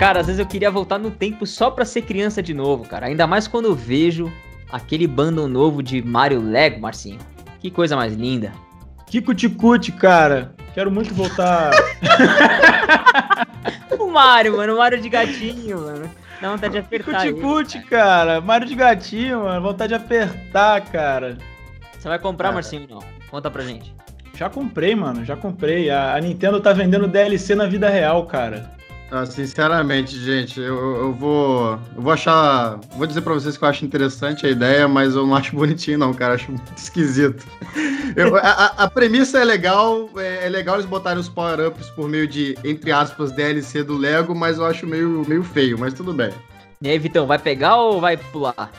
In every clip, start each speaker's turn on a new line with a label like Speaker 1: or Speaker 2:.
Speaker 1: Cara, às vezes eu queria voltar no tempo só pra ser criança de novo, cara. Ainda mais quando eu vejo aquele bando novo de Mario Lego, Marcinho. Que coisa mais linda.
Speaker 2: Kiko Ticute, cara. Quero muito voltar.
Speaker 1: o Mario, mano. O Mario de gatinho, mano. Dá vontade de apertar.
Speaker 2: Ticute, cara. Mario de gatinho, mano. Vontade de apertar, cara.
Speaker 1: Você vai comprar, cara. Marcinho, não? Conta pra gente.
Speaker 2: Já comprei, mano. Já comprei. A, a Nintendo tá vendendo DLC na vida real, cara.
Speaker 3: Ah, sinceramente, gente, eu, eu, vou. Eu vou achar. Vou dizer pra vocês que eu acho interessante a ideia, mas eu não acho bonitinho, não, cara. Acho muito esquisito. Eu, a, a, premissa é legal, é, é, legal eles botarem os power-ups por meio de, entre aspas, DLC do Lego, mas eu acho meio, meio feio, mas tudo bem.
Speaker 1: E aí, Vitão, vai pegar ou vai pular?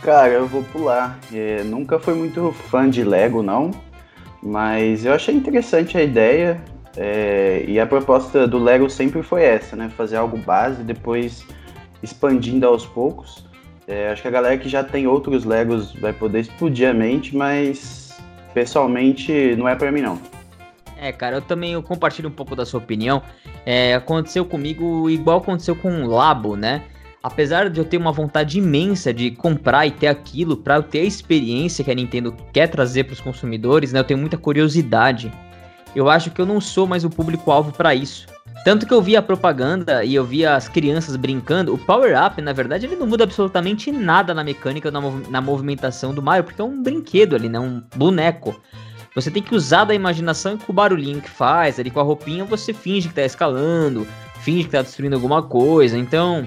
Speaker 4: Cara, eu vou pular. É, nunca fui muito fã de Lego, não. Mas eu achei interessante a ideia. É, e a proposta do Lego sempre foi essa, né? Fazer algo base, depois expandindo aos poucos. É, acho que a galera que já tem outros Legos vai poder explodir a mente, mas pessoalmente não é para mim não.
Speaker 1: É, cara, eu também compartilho um pouco da sua opinião. É, aconteceu comigo igual aconteceu com o Labo, né? Apesar de eu ter uma vontade imensa de comprar e ter aquilo para eu ter a experiência que a Nintendo quer trazer para os consumidores, né? Eu tenho muita curiosidade eu acho que eu não sou mais o público-alvo para isso. Tanto que eu vi a propaganda e eu vi as crianças brincando, o Power Up, na verdade, ele não muda absolutamente nada na mecânica, na, mov na movimentação do Mario, porque é um brinquedo ali, né? Um boneco. Você tem que usar da imaginação com o barulhinho que faz, ali com a roupinha você finge que tá escalando, finge que tá destruindo alguma coisa. Então,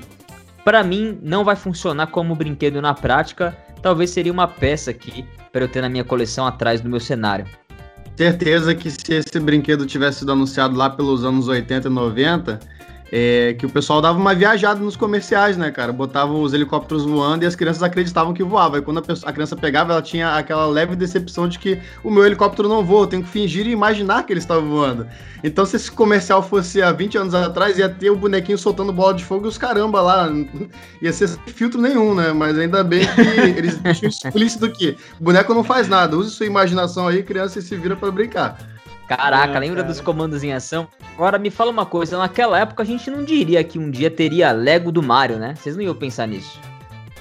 Speaker 1: para mim, não vai funcionar como brinquedo na prática. Talvez seria uma peça aqui para eu ter na minha coleção atrás do meu cenário.
Speaker 3: Certeza que se esse brinquedo tivesse sido anunciado lá pelos anos 80 e 90, é, que o pessoal dava uma viajada nos comerciais, né, cara? Botava os helicópteros voando e as crianças acreditavam que voava. E quando a, pessoa, a, criança pegava, ela tinha aquela leve decepção de que o meu helicóptero não voa, eu tenho que fingir e imaginar que ele estava voando. Então, se esse comercial fosse há 20 anos atrás, ia ter o bonequinho soltando bola de fogo e os caramba lá. Ia ser sem filtro nenhum, né? Mas ainda bem que eles deixam explícito que o boneco não faz nada. Use sua imaginação aí, criança, e se vira para brincar.
Speaker 1: Caraca, é, lembra cara. dos comandos em ação? Agora me fala uma coisa, naquela época a gente não diria que um dia teria Lego do Mario, né? Vocês não iam pensar nisso.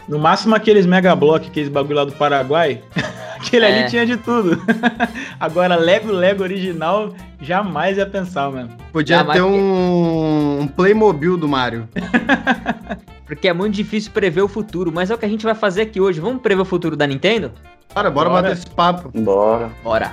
Speaker 2: No máximo aqueles Mega Block, aqueles bagulho lá do Paraguai, aquele é. ali tinha de tudo. Agora Lego Lego original, jamais ia pensar, mano.
Speaker 3: Podia ter um... um Playmobil do Mario.
Speaker 1: Porque é muito difícil prever o futuro, mas é o que a gente vai fazer aqui hoje. Vamos prever o futuro da Nintendo?
Speaker 3: Bora, bora, bora. bater esse papo.
Speaker 4: Bora.
Speaker 1: Bora.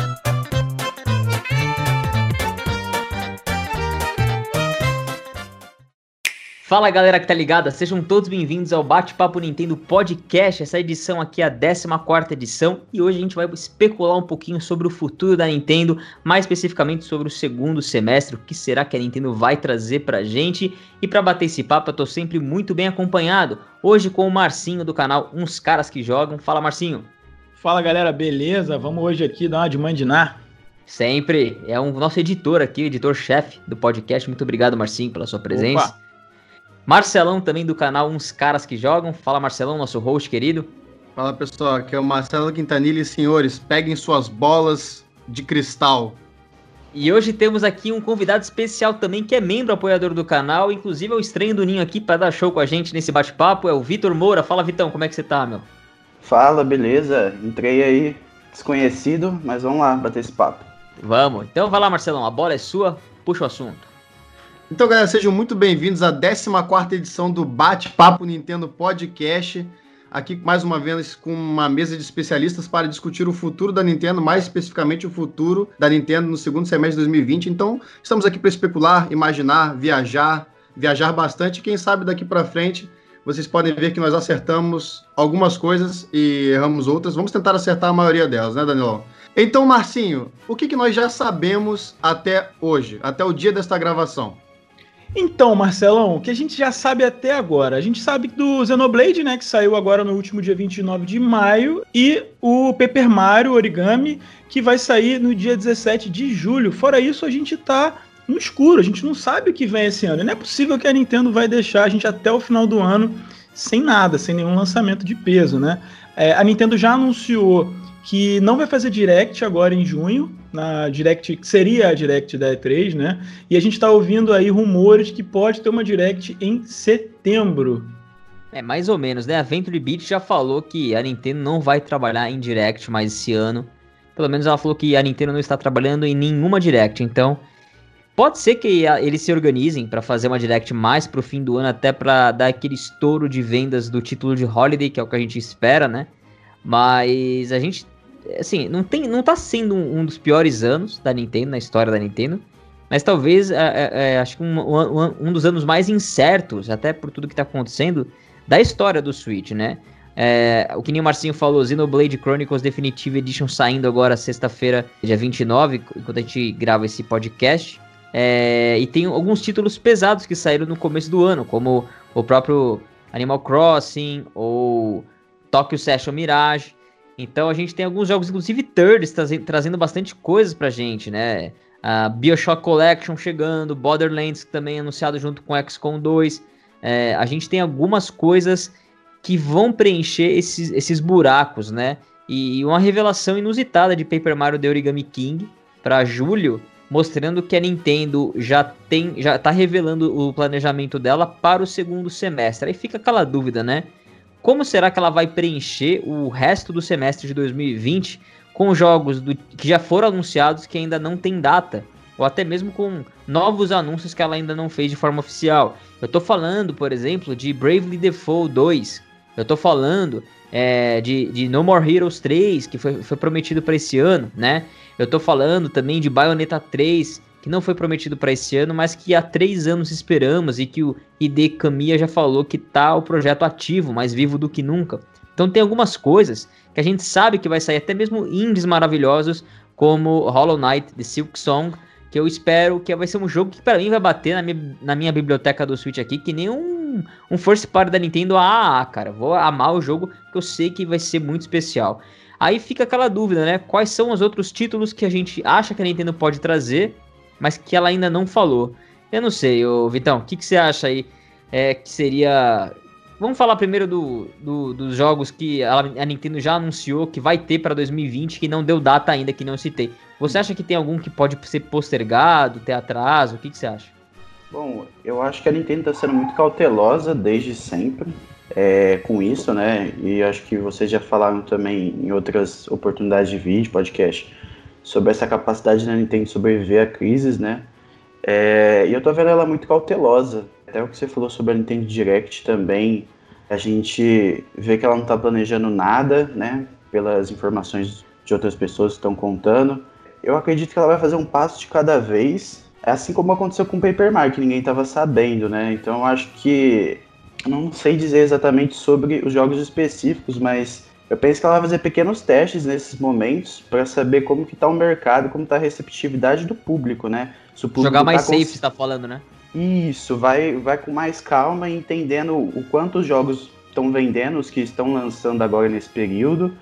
Speaker 1: Fala galera que tá ligada, sejam todos bem-vindos ao Bate-Papo Nintendo Podcast. Essa edição aqui é a 14 edição e hoje a gente vai especular um pouquinho sobre o futuro da Nintendo, mais especificamente sobre o segundo semestre, o que será que a Nintendo vai trazer pra gente. E para bater esse papo, eu tô sempre muito bem acompanhado. Hoje com o Marcinho do canal Uns Caras que Jogam. Fala Marcinho.
Speaker 2: Fala galera, beleza? Vamos hoje aqui dar uma de mandinar.
Speaker 1: Sempre, é um nosso editor aqui, editor-chefe do podcast. Muito obrigado, Marcinho, pela sua presença. Opa. Marcelão também do canal Uns Caras que Jogam. Fala Marcelão, nosso host querido.
Speaker 3: Fala pessoal, aqui é o Marcelo Quintanilha e senhores, peguem suas bolas de cristal.
Speaker 1: E hoje temos aqui um convidado especial também que é membro apoiador do canal, inclusive é o estranho do Ninho aqui para dar show com a gente nesse bate-papo, é o Vitor Moura. Fala Vitão, como é que você tá, meu?
Speaker 4: Fala, beleza? Entrei aí desconhecido, mas vamos lá bater esse papo.
Speaker 1: Vamos. Então vai lá, Marcelão, a bola é sua, puxa o assunto.
Speaker 3: Então, galera, sejam muito bem-vindos à 14 edição do Bate-Papo Nintendo Podcast. Aqui, mais uma vez, com uma mesa de especialistas para discutir o futuro da Nintendo, mais especificamente o futuro da Nintendo no segundo semestre de 2020. Então, estamos aqui para especular, imaginar, viajar, viajar bastante. Quem sabe daqui para frente vocês podem ver que nós acertamos algumas coisas e erramos outras. Vamos tentar acertar a maioria delas, né, Danilão? Então, Marcinho, o que, que nós já sabemos até hoje, até o dia desta gravação?
Speaker 2: Então, Marcelão, o que a gente já sabe até agora? A gente sabe do Xenoblade, né, que saiu agora no último dia 29 de maio, e o Paper Mario Origami, que vai sair no dia 17 de julho. Fora isso, a gente tá no escuro, a gente não sabe o que vem esse ano. Não é possível que a Nintendo vai deixar a gente até o final do ano sem nada, sem nenhum lançamento de peso, né? É, a Nintendo já anunciou que não vai fazer Direct agora em junho, na Direct, que seria a Direct da E3, né? E a gente está ouvindo aí rumores que pode ter uma Direct em setembro.
Speaker 1: É, mais ou menos, né? A Venture Beat já falou que a Nintendo não vai trabalhar em Direct mais esse ano. Pelo menos ela falou que a Nintendo não está trabalhando em nenhuma Direct, então pode ser que eles se organizem para fazer uma Direct mais pro fim do ano, até para dar aquele estouro de vendas do título de Holiday, que é o que a gente espera, né? Mas a gente assim, não, tem, não tá sendo um, um, dos piores anos da Nintendo, na história da Nintendo. Mas talvez, é, é, é acho que um, um, um, dos anos mais incertos, até por tudo que tá acontecendo, da história do Switch, né? É, o que nem o Marcinho falou, Xenoblade Chronicles Definitive Edition saindo agora sexta-feira, dia 29, enquanto a gente grava esse podcast. É, e tem alguns títulos pesados que saíram no começo do ano, como o próprio Animal Crossing ou Tokyo Session Mirage. Então a gente tem alguns jogos, inclusive thirds, trazendo bastante coisas pra gente, né? A Bioshock Collection chegando, Borderlands também anunciado junto com XCOM 2. É, a gente tem algumas coisas que vão preencher esses, esses buracos, né? E uma revelação inusitada de Paper Mario The Origami King para julho, mostrando que a Nintendo já tem, já tá revelando o planejamento dela para o segundo semestre. Aí fica aquela dúvida, né? Como será que ela vai preencher o resto do semestre de 2020 com jogos do, que já foram anunciados que ainda não tem data? Ou até mesmo com novos anúncios que ela ainda não fez de forma oficial. Eu tô falando, por exemplo, de Bravely Default 2. Eu tô falando é, de, de No More Heroes 3, que foi, foi prometido para esse ano, né? Eu tô falando também de Bayonetta 3, que não foi prometido para esse ano, mas que há três anos esperamos e que o ID Kamiya já falou que tá o projeto ativo, mais vivo do que nunca. Então tem algumas coisas que a gente sabe que vai sair, até mesmo indies maravilhosos, como Hollow Knight, The Silk Song, que eu espero que vai ser um jogo que para mim vai bater na minha, na minha biblioteca do Switch aqui, que nem um, um First Party da Nintendo AAA, cara. Vou amar o jogo, que eu sei que vai ser muito especial. Aí fica aquela dúvida, né? Quais são os outros títulos que a gente acha que a Nintendo pode trazer mas que ela ainda não falou. Eu não sei, ô Vitão, o que, que você acha aí é, que seria. Vamos falar primeiro do, do, dos jogos que a, a, Nintendo já anunciou que vai ter para 2020, que não deu data ainda, que não citei. Você acha que tem algum que pode ser postergado, ter atraso? O que, que você acha?
Speaker 4: Bom, eu acho que a Nintendo está sendo muito cautelosa desde sempre é, com isso, né? E acho que vocês já falaram também em outras oportunidades de vídeo, podcast, sobre essa capacidade da Nintendo de sobreviver a crises, né? É, e eu tô vendo ela muito cautelosa. Até o que você falou sobre a Nintendo Direct também, a gente vê que ela não tá planejando nada, né? Pelas informações de outras pessoas que estão contando. Eu acredito que ela vai fazer um passo de cada vez, assim como aconteceu com o Paper Mario, que ninguém estava sabendo, né? Então eu acho que. Não sei dizer exatamente sobre os jogos específicos, mas eu penso que ela vai fazer pequenos testes nesses momentos para saber como que tá o mercado, como tá a receptividade do público, né?
Speaker 1: Público Jogar mais tá safe, cons... você tá falando, né?
Speaker 4: Isso, vai, vai com mais calma e entendendo o quanto os jogos estão vendendo, os que estão lançando agora nesse período,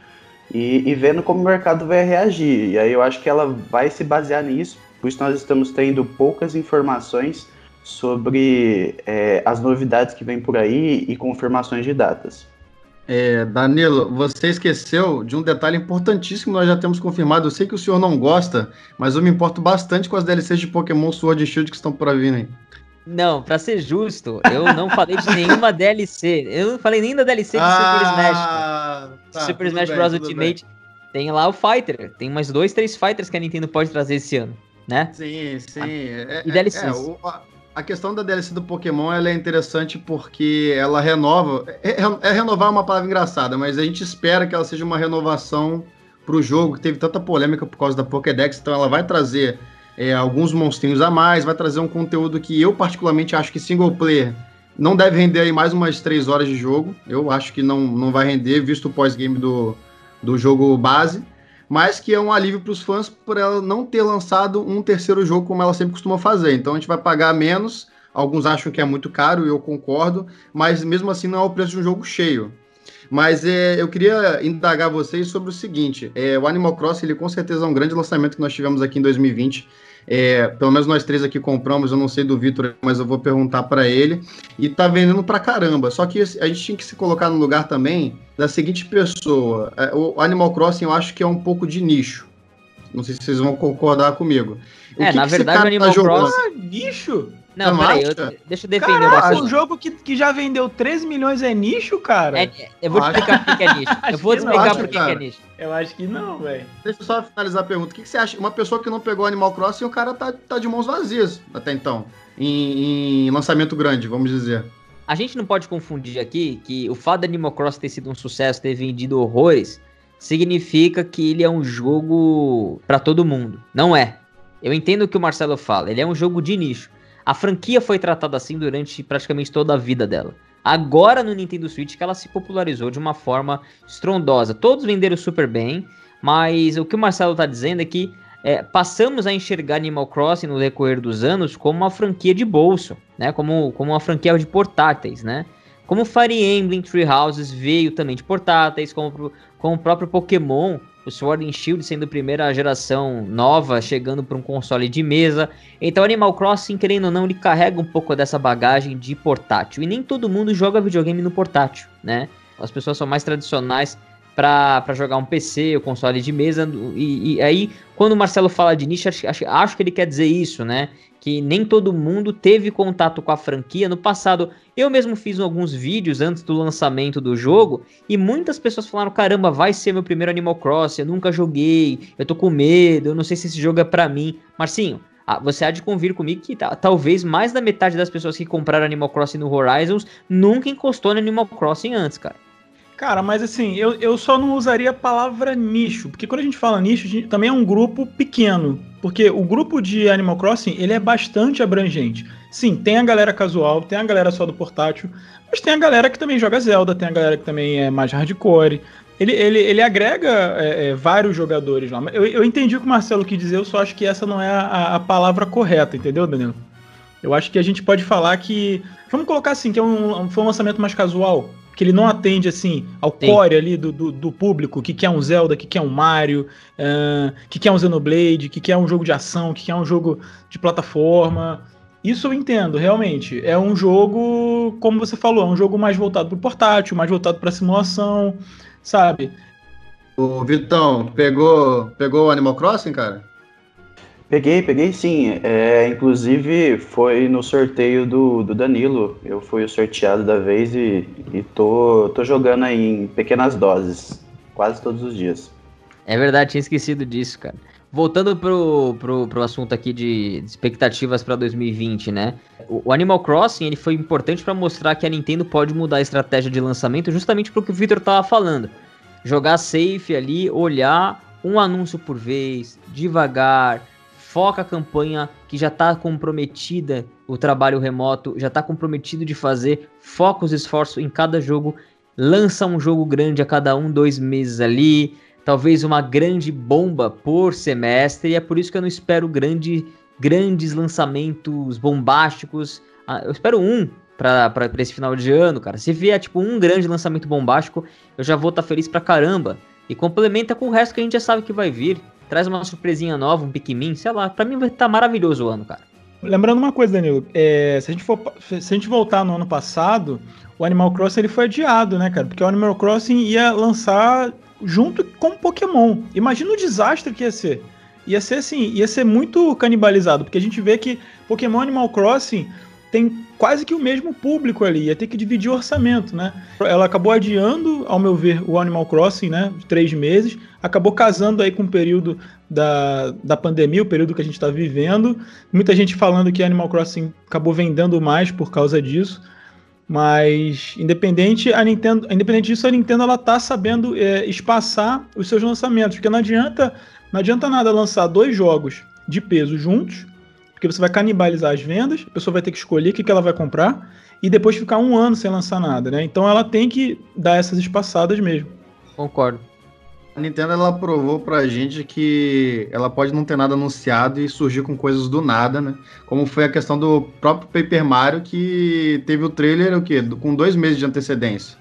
Speaker 4: e, e, vendo como o mercado vai reagir. E aí eu acho que ela vai se basear nisso, por isso nós estamos tendo poucas informações sobre é, as novidades que vêm por aí e confirmações de datas.
Speaker 3: É, Danilo, você esqueceu de um detalhe importantíssimo nós já temos confirmado. Eu sei que o senhor não gosta, mas eu me importo bastante com as DLCs de Pokémon Sword e Shield que estão por vir aí.
Speaker 1: Não, pra ser justo, eu não falei de nenhuma DLC. Eu não falei nem da DLC de ah, Super Smash. Tá, Super Smash Bros. Ultimate. Bem. Tem lá o Fighter. Tem mais dois, três Fighters que a Nintendo pode trazer esse ano, né?
Speaker 3: Sim, sim. Ah, é, e DLCs. É, o, a questão da DLC do Pokémon ela é interessante porque ela renova. É, é, é, renovar uma palavra engraçada, mas a gente espera que ela seja uma renovação para o jogo que teve tanta polêmica por causa da Pokédex. Então ela vai trazer é, alguns monstrinhos a mais, vai trazer um conteúdo que eu particularmente acho que single player não deve render aí mais umas três horas de jogo. Eu acho que não, não vai render, visto o pós-game do, do jogo base mas que é um alívio para os fãs por ela não ter lançado um terceiro jogo como ela sempre costuma fazer. Então a gente vai pagar menos Alguns acham que é muito caro eu concordo, mas mesmo assim não é o preço de um jogo cheio. Mas é, eu queria indagar vocês sobre o seguinte: é, o Animal Crossing, ele com certeza é um grande lançamento que nós tivemos aqui em 2020. É, pelo menos nós três aqui compramos, eu não sei do Vitor, mas eu vou perguntar para ele. E tá vendendo pra caramba. Só que a gente tinha que se colocar no lugar também da seguinte pessoa: é, o Animal Crossing eu acho que é um pouco de nicho. Não sei se vocês vão concordar comigo.
Speaker 1: O é, que na que verdade, o Animal tá Crossing. Ah,
Speaker 2: nicho?
Speaker 1: Não, peraí, eu, deixa eu defender
Speaker 2: Caraca, um jogo que, que já vendeu 13 milhões é nicho, cara? É,
Speaker 1: eu vou explicar por que é nicho. eu vou explicar por que é nicho.
Speaker 2: Eu acho que não, velho.
Speaker 3: Deixa eu só finalizar a pergunta. O que, que, você acha? Uma pessoa que não pegou Animal Crossing, o cara tá, tá de mãos vazias até então. Em, em lançamento grande, vamos dizer.
Speaker 1: A gente não pode confundir aqui que o fato de Animal Crossing ter sido um sucesso, ter vendido horrores, significa que ele é um jogo para todo mundo. Não é. Eu entendo o que o Marcelo fala. Ele é um jogo de nicho. A franquia foi tratada assim durante praticamente toda a vida dela. Agora no Nintendo Switch que ela se popularizou de uma forma estrondosa. Todos venderam super bem, mas o que o Marcelo está dizendo é que é, passamos a enxergar Animal Crossing no decorrer dos anos como uma franquia de bolso, né? Como, como uma franquia de portáteis, né? Como Fire Emblem, Tree Houses veio também de portáteis, como, como o próprio Pokémon o Sword and Shield sendo a primeira geração nova, chegando para um console de mesa. Então Animal Crossing, querendo ou não, ele carrega um pouco dessa bagagem de portátil. E nem todo mundo joga videogame no portátil, né? As pessoas são mais tradicionais para jogar um PC, o console de mesa. E, e, aí, quando o Marcelo fala de nicho, acho, acho, acho, que ele quer dizer isso, né? Que nem todo mundo teve contato com a franquia. No passado, eu mesmo fiz alguns vídeos antes do lançamento do jogo e muitas pessoas falaram: caramba, vai ser meu primeiro Animal Crossing, eu nunca joguei, eu tô com medo, eu não sei se esse jogo é pra mim. Marcinho, você há de convir comigo que talvez mais da metade das pessoas que compraram Animal Crossing no Horizons nunca encostou no Animal Crossing antes, cara.
Speaker 2: Cara, mas assim, eu, eu só não usaria a palavra nicho, porque quando a gente fala nicho, gente, também é um grupo pequeno. Porque o grupo de Animal Crossing, ele é bastante abrangente. Sim, tem a galera casual, tem a galera só do portátil, mas tem a galera que também joga Zelda, tem a galera que também é mais hardcore. Ele, ele, ele agrega é, é, vários jogadores lá. Eu, eu entendi o que o Marcelo quis dizer, eu só acho que essa não é a, a palavra correta, entendeu, Danilo? Eu acho que a gente pode falar que. Vamos colocar assim, que é um, foi um lançamento mais casual que ele não atende assim ao Sim. core ali do, do, do, público, que quer um Zelda, que quer um Mario, uh, que quer um Xenoblade, que quer um jogo de ação, que quer um jogo de plataforma. Isso eu entendo, realmente. É um jogo, como você falou, é um jogo mais voltado para o portátil, mais voltado para simulação, sabe?
Speaker 3: O Vitão, pegou, pegou o Animal Crossing, cara?
Speaker 4: Peguei, peguei sim. É, inclusive foi no sorteio do, do Danilo. Eu fui o sorteado da vez e, e tô, tô jogando aí em pequenas doses, quase todos os dias.
Speaker 1: É verdade, tinha esquecido disso, cara. Voltando pro, pro, pro assunto aqui de expectativas para 2020, né? O, Animal Crossing ele foi importante para mostrar que a Nintendo pode mudar a estratégia de lançamento justamente pro que o Victor tava falando. Jogar safe ali, olhar um anúncio por vez, devagar, foca a campanha que já está comprometida, o trabalho remoto já está comprometido de fazer, foca os esforços em cada jogo, lança um jogo grande a cada um, dois meses ali, talvez uma grande bomba por semestre, e é por isso que eu não espero grande, grandes lançamentos bombásticos. Ah, eu espero um para esse final de ano, cara. Se vier tipo um grande lançamento bombástico, eu já vou estar tá feliz pra caramba. E complementa com o resto que a gente já sabe que vai vir traz uma surpresinha nova, um Pikmin, sei lá, pra mim vai estar tá maravilhoso o ano, cara.
Speaker 2: Lembrando uma coisa, Danilo, é, se, a gente for, se a gente voltar no ano passado, o Animal Crossing ele foi adiado, né, cara? Porque o Animal Crossing ia lançar junto com o Pokémon. Imagina o desastre que ia ser. Ia ser assim, ia ser muito canibalizado, porque a gente vê que Pokémon Animal Crossing tem quase que o mesmo público ali, ia ter que dividir o orçamento, né? Ela acabou adiando, ao meu ver, o Animal Crossing, né? Três meses, acabou casando aí com o período da, da pandemia, o período que a gente está vivendo. Muita gente falando que Animal Crossing acabou vendendo mais por causa disso. Mas independente a Nintendo, independente disso, a Nintendo ela tá sabendo é, espaçar os seus lançamentos, porque não adianta, não adianta nada lançar dois jogos de peso juntos porque você vai canibalizar as vendas, a pessoa vai ter que escolher o que, que ela vai comprar e depois ficar um ano sem lançar nada, né? Então ela tem que dar essas espaçadas mesmo.
Speaker 1: Concordo.
Speaker 3: A Nintendo ela provou pra gente que ela pode não ter nada anunciado e surgir com coisas do nada, né? Como foi a questão do próprio Paper Mario que teve o trailer o quê? com dois meses de antecedência.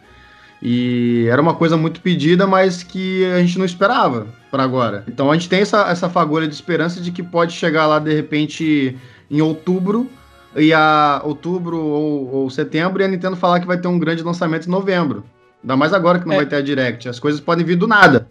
Speaker 3: E era uma coisa muito pedida, mas que a gente não esperava para agora. Então a gente tem essa, essa fagulha de esperança de que pode chegar lá de repente em outubro e a outubro ou, ou setembro e a Nintendo falar que vai ter um grande lançamento em novembro. Ainda mais agora que não é. vai ter a Direct. As coisas podem vir do nada.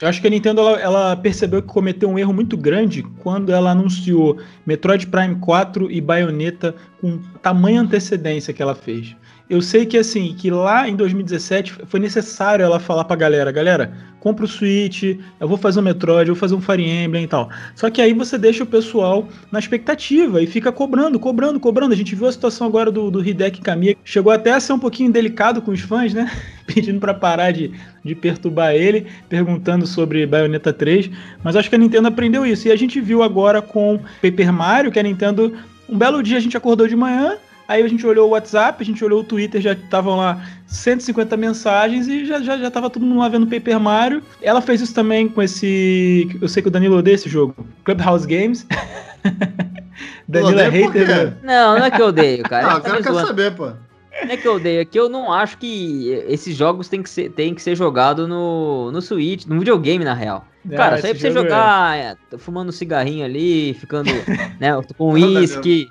Speaker 2: Eu acho que a Nintendo ela, ela, percebeu que cometeu um erro muito grande quando ela anunciou Metroid Prime 4 e Bayonetta com tamanha antecedência que ela fez. Eu sei que assim, que lá em 2017 foi necessário ela falar pra galera, galera, compra o Switch, eu vou fazer um Metroid, eu vou fazer um Fire Emblem e tal. Só que aí você deixa o pessoal na expectativa e fica cobrando, cobrando, cobrando. A gente viu a situação agora do, do Hideki Kamiya, chegou até a ser um pouquinho delicado com os fãs, né? Pedindo para parar de, de perturbar ele, perguntando sobre Bayonetta 3. Mas acho que a Nintendo aprendeu isso. E a gente viu agora com Paper Mario, que a Nintendo. Um belo dia a gente acordou de manhã, Aí a gente olhou o WhatsApp, a gente olhou o Twitter, já estavam lá 150 mensagens e já, já, já tava todo mundo lá vendo Paper Mario. Ela fez isso também com esse. Eu sei que o Danilo odeia esse jogo. Clubhouse Games.
Speaker 1: Danilo é hater. Né? Não, não é que eu odeio, cara.
Speaker 3: Não, eu quero, quero saber, pô.
Speaker 1: Não é que eu odeio, é que eu não acho que esses jogos têm que ser, têm que ser jogados no, no Switch, no videogame, na real. Ah, Cara, isso aí pra você jogar é. É, fumando um cigarrinho ali, ficando né, com uísque.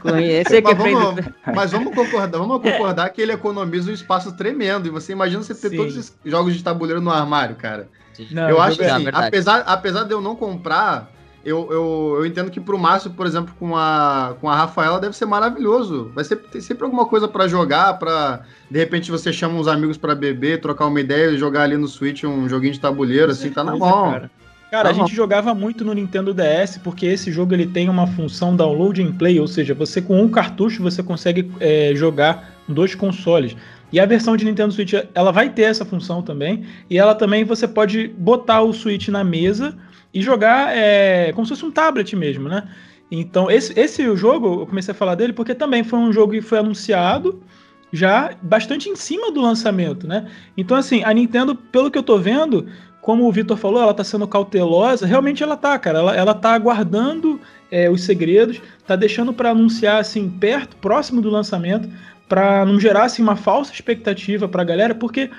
Speaker 1: com esse
Speaker 3: mas, vamos, mas vamos concordar, vamos concordar que ele economiza um espaço tremendo. E você imagina você ter Sim. todos esses jogos de tabuleiro no armário, cara. Não, eu acho que assim, apesar, apesar de eu não comprar, eu, eu, eu entendo que pro Márcio, por exemplo, com a, com a Rafaela, deve ser maravilhoso. Vai ser ter sempre alguma coisa para jogar, para de repente você chama uns amigos para beber, trocar uma ideia e jogar ali no Switch um joguinho de tabuleiro, assim, tá na mão.
Speaker 2: Cara. Cara, tá a gente jogava muito no Nintendo DS porque esse jogo ele tem uma função download and play, ou seja, você com um cartucho você consegue é, jogar dois consoles. E a versão de Nintendo Switch ela vai ter essa função também, e ela também você pode botar o Switch na mesa e jogar é, como se fosse um tablet mesmo, né? Então, esse, esse jogo, eu comecei a falar dele porque também foi um jogo que foi anunciado já bastante em cima do lançamento, né? Então, assim, a Nintendo, pelo que eu tô vendo, como o Vitor falou, ela tá sendo cautelosa, realmente ela tá, cara. Ela, ela tá aguardando é, os segredos, tá deixando para anunciar, assim, perto, próximo do lançamento, para não gerar, assim, uma falsa expectativa pra galera, porque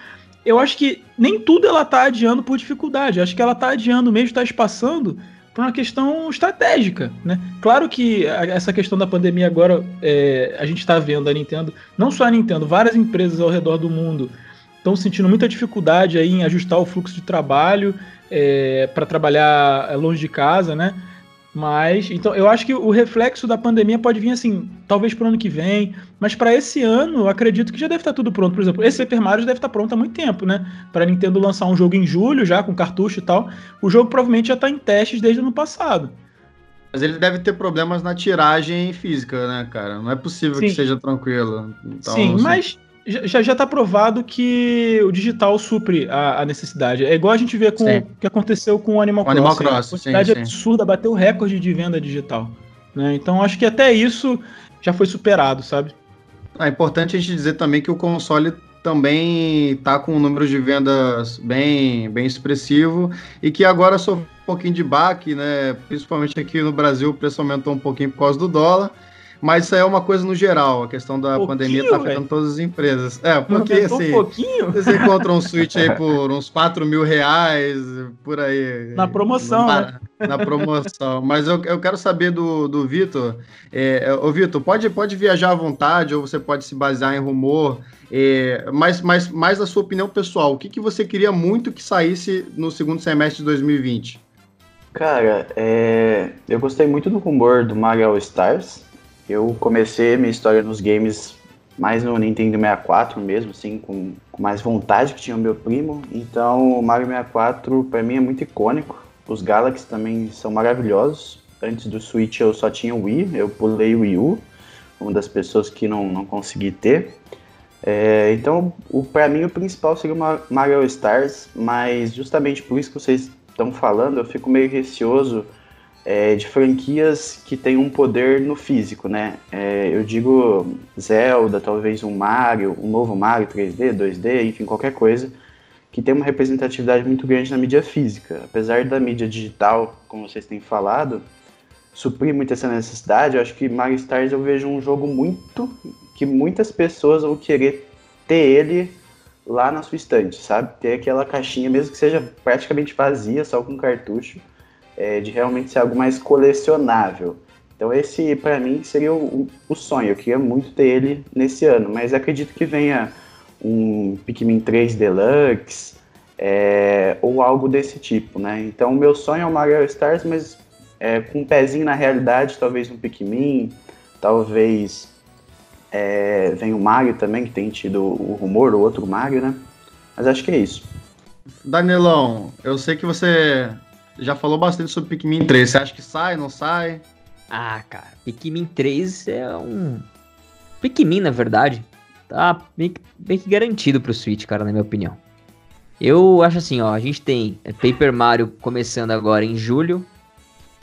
Speaker 2: eu acho que nem tudo ela tá adiando por dificuldade. Eu acho que ela tá adiando mesmo, tá espaçando por uma questão estratégica, né? Claro que essa questão da pandemia agora é, a gente está vendo a Nintendo, não só a Nintendo, várias empresas ao redor do mundo estão sentindo muita dificuldade aí em ajustar o fluxo de trabalho é, para trabalhar longe de casa, né? Mas, então, eu acho que o reflexo da pandemia pode vir assim, talvez para o ano que vem, mas para esse ano, eu acredito que já deve estar tá tudo pronto. Por exemplo, esse Super Mario deve estar tá pronto há muito tempo, né? Para Nintendo lançar um jogo em julho já, com cartucho e tal. O jogo provavelmente já está em testes desde o ano passado.
Speaker 3: Mas ele deve ter problemas na tiragem física, né, cara? Não é possível Sim. que seja tranquilo.
Speaker 2: Então, Sim, assim... mas já já está provado que o digital supre a, a, necessidade. É igual a gente vê com o que aconteceu com o Animal Crossing. Animal Crossing. A quantidade sim, absurda, sim. bateu o recorde de venda digital. Né? Então acho que até isso já foi superado, sabe?
Speaker 3: É importante a gente dizer também que o console também está com um número de vendas bem, bem expressivo e que agora sofreu um pouquinho de baque, né? Principalmente aqui no Brasil, o preço aumentou um pouquinho por causa do dólar. Mas isso aí é uma coisa no geral, a questão da pandemia tá afetando todas as empresas. É, porque assim, um você encontra um Switch aí por uns 4 mil reais, por aí.
Speaker 2: Na promoção,
Speaker 3: na,
Speaker 2: né?
Speaker 3: Na promoção. Mas eu, eu quero saber do, do Vitor. É, ô, Vitor, pode, pode viajar à vontade, ou você pode se basear em rumor, é, mas, mas mais da sua opinião pessoal, o que, que você queria muito que saísse no segundo semestre de 2020?
Speaker 4: Cara, é, eu gostei muito do rumor do Mario All Stars. Eu comecei minha história nos games mais no Nintendo 64 mesmo, assim, com, com mais vontade que tinha o meu primo. Então, o Mario 64 para mim é muito icônico. Os Galaxy também são maravilhosos. Antes do Switch eu só tinha o Wii, eu pulei o Wii U, uma das pessoas que não, não consegui ter. É, então, para mim o principal seria o Mario Stars, mas justamente por isso que vocês estão falando, eu fico meio receoso é, de franquias que têm um poder no físico, né? É, eu digo Zelda, talvez um Mario, um novo Mario 3D, 2D, enfim, qualquer coisa, que tem uma representatividade muito grande na mídia física. Apesar da mídia digital, como vocês têm falado, suprir muito essa necessidade, eu acho que Mario Stars eu vejo um jogo muito que muitas pessoas vão querer ter ele lá na sua estante, sabe? Ter aquela caixinha, mesmo que seja praticamente vazia, só com cartucho, é, de realmente ser algo mais colecionável. Então esse, para mim, seria o, o, sonho. Eu queria muito ter ele nesse ano, mas acredito que venha um Pikmin 3 Deluxe é, ou algo desse tipo, né? Então o meu sonho é o Mario Stars, mas é, com um pezinho na realidade, talvez um Pikmin, talvez é, vem o Mario também, que tem tido o rumor, o outro Mario, né? Mas acho que é isso.
Speaker 3: Danilão, eu sei que você já falou bastante sobre Pikmin 3. Você acha que sai, não sai?
Speaker 1: Ah, cara, Pikmin 3 é um. Pikmin, na verdade, tá meio que, meio que garantido pro Switch, cara, na minha opinião. Eu acho assim, ó, a gente tem Paper Mario começando agora em julho.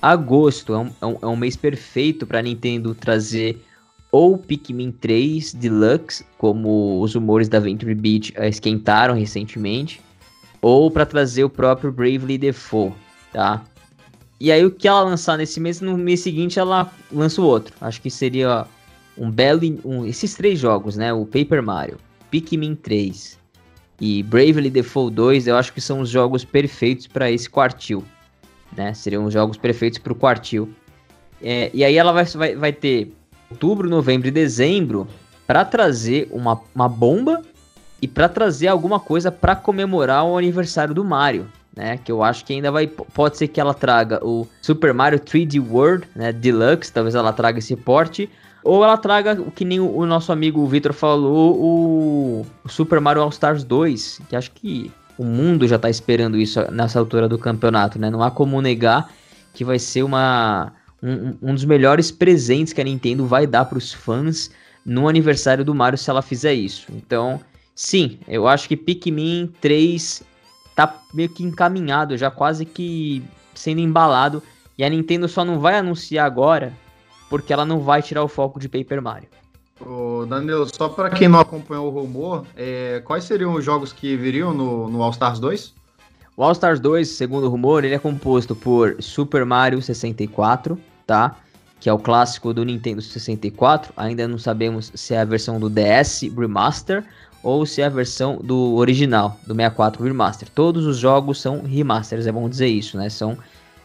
Speaker 1: Agosto é um, é um, é um mês perfeito para Nintendo trazer ou Pikmin 3 Deluxe, como os rumores da Venture Beat esquentaram recentemente, ou para trazer o próprio Bravely Default, tá? E aí o que ela lançar nesse mês, no mês seguinte ela lança o outro. Acho que seria um belo um, esses três jogos, né? O Paper Mario, Pikmin 3 e Bravely Default 2, eu acho que são os jogos perfeitos para esse quartil, né? Seriam os jogos perfeitos para o quartil. É, e aí ela vai, vai, vai ter outubro, novembro e dezembro para trazer uma, uma bomba e para trazer alguma coisa para comemorar o aniversário do Mario, né? Que eu acho que ainda vai pode ser que ela traga o Super Mario 3D World, né, Deluxe, talvez ela traga esse porte, ou ela traga o que nem o, nosso amigo Victor falou, o, o, Super Mario All Stars 2, que acho que o mundo já tá esperando isso nessa altura do campeonato, né? Não há como negar que vai ser uma um, um dos melhores presentes que a Nintendo vai dar para os fãs no aniversário do Mario se ela fizer isso. Então, sim, eu acho que Pikmin 3 tá meio que encaminhado, já quase que sendo embalado. E a Nintendo só não vai anunciar agora porque ela não vai tirar o foco de Paper Mario.
Speaker 3: Ô, Danilo, só para quem não acompanhou o rumor, é, quais seriam os jogos que viriam no, no All Stars 2?
Speaker 1: O All Stars 2, segundo o rumor, ele é composto por Super Mario 64, tá? Que é o clássico do Nintendo 64. Ainda não sabemos se é a versão do DS Remaster ou se é a versão do original, do 64 Remaster. Todos os jogos são remasters, é bom dizer isso, né? São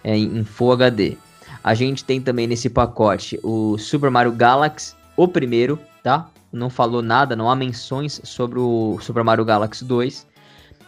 Speaker 1: é, em Full HD. A gente tem também nesse pacote o Super Mario Galaxy, o primeiro, tá? Não falou nada, não há menções sobre o Super Mario Galaxy 2.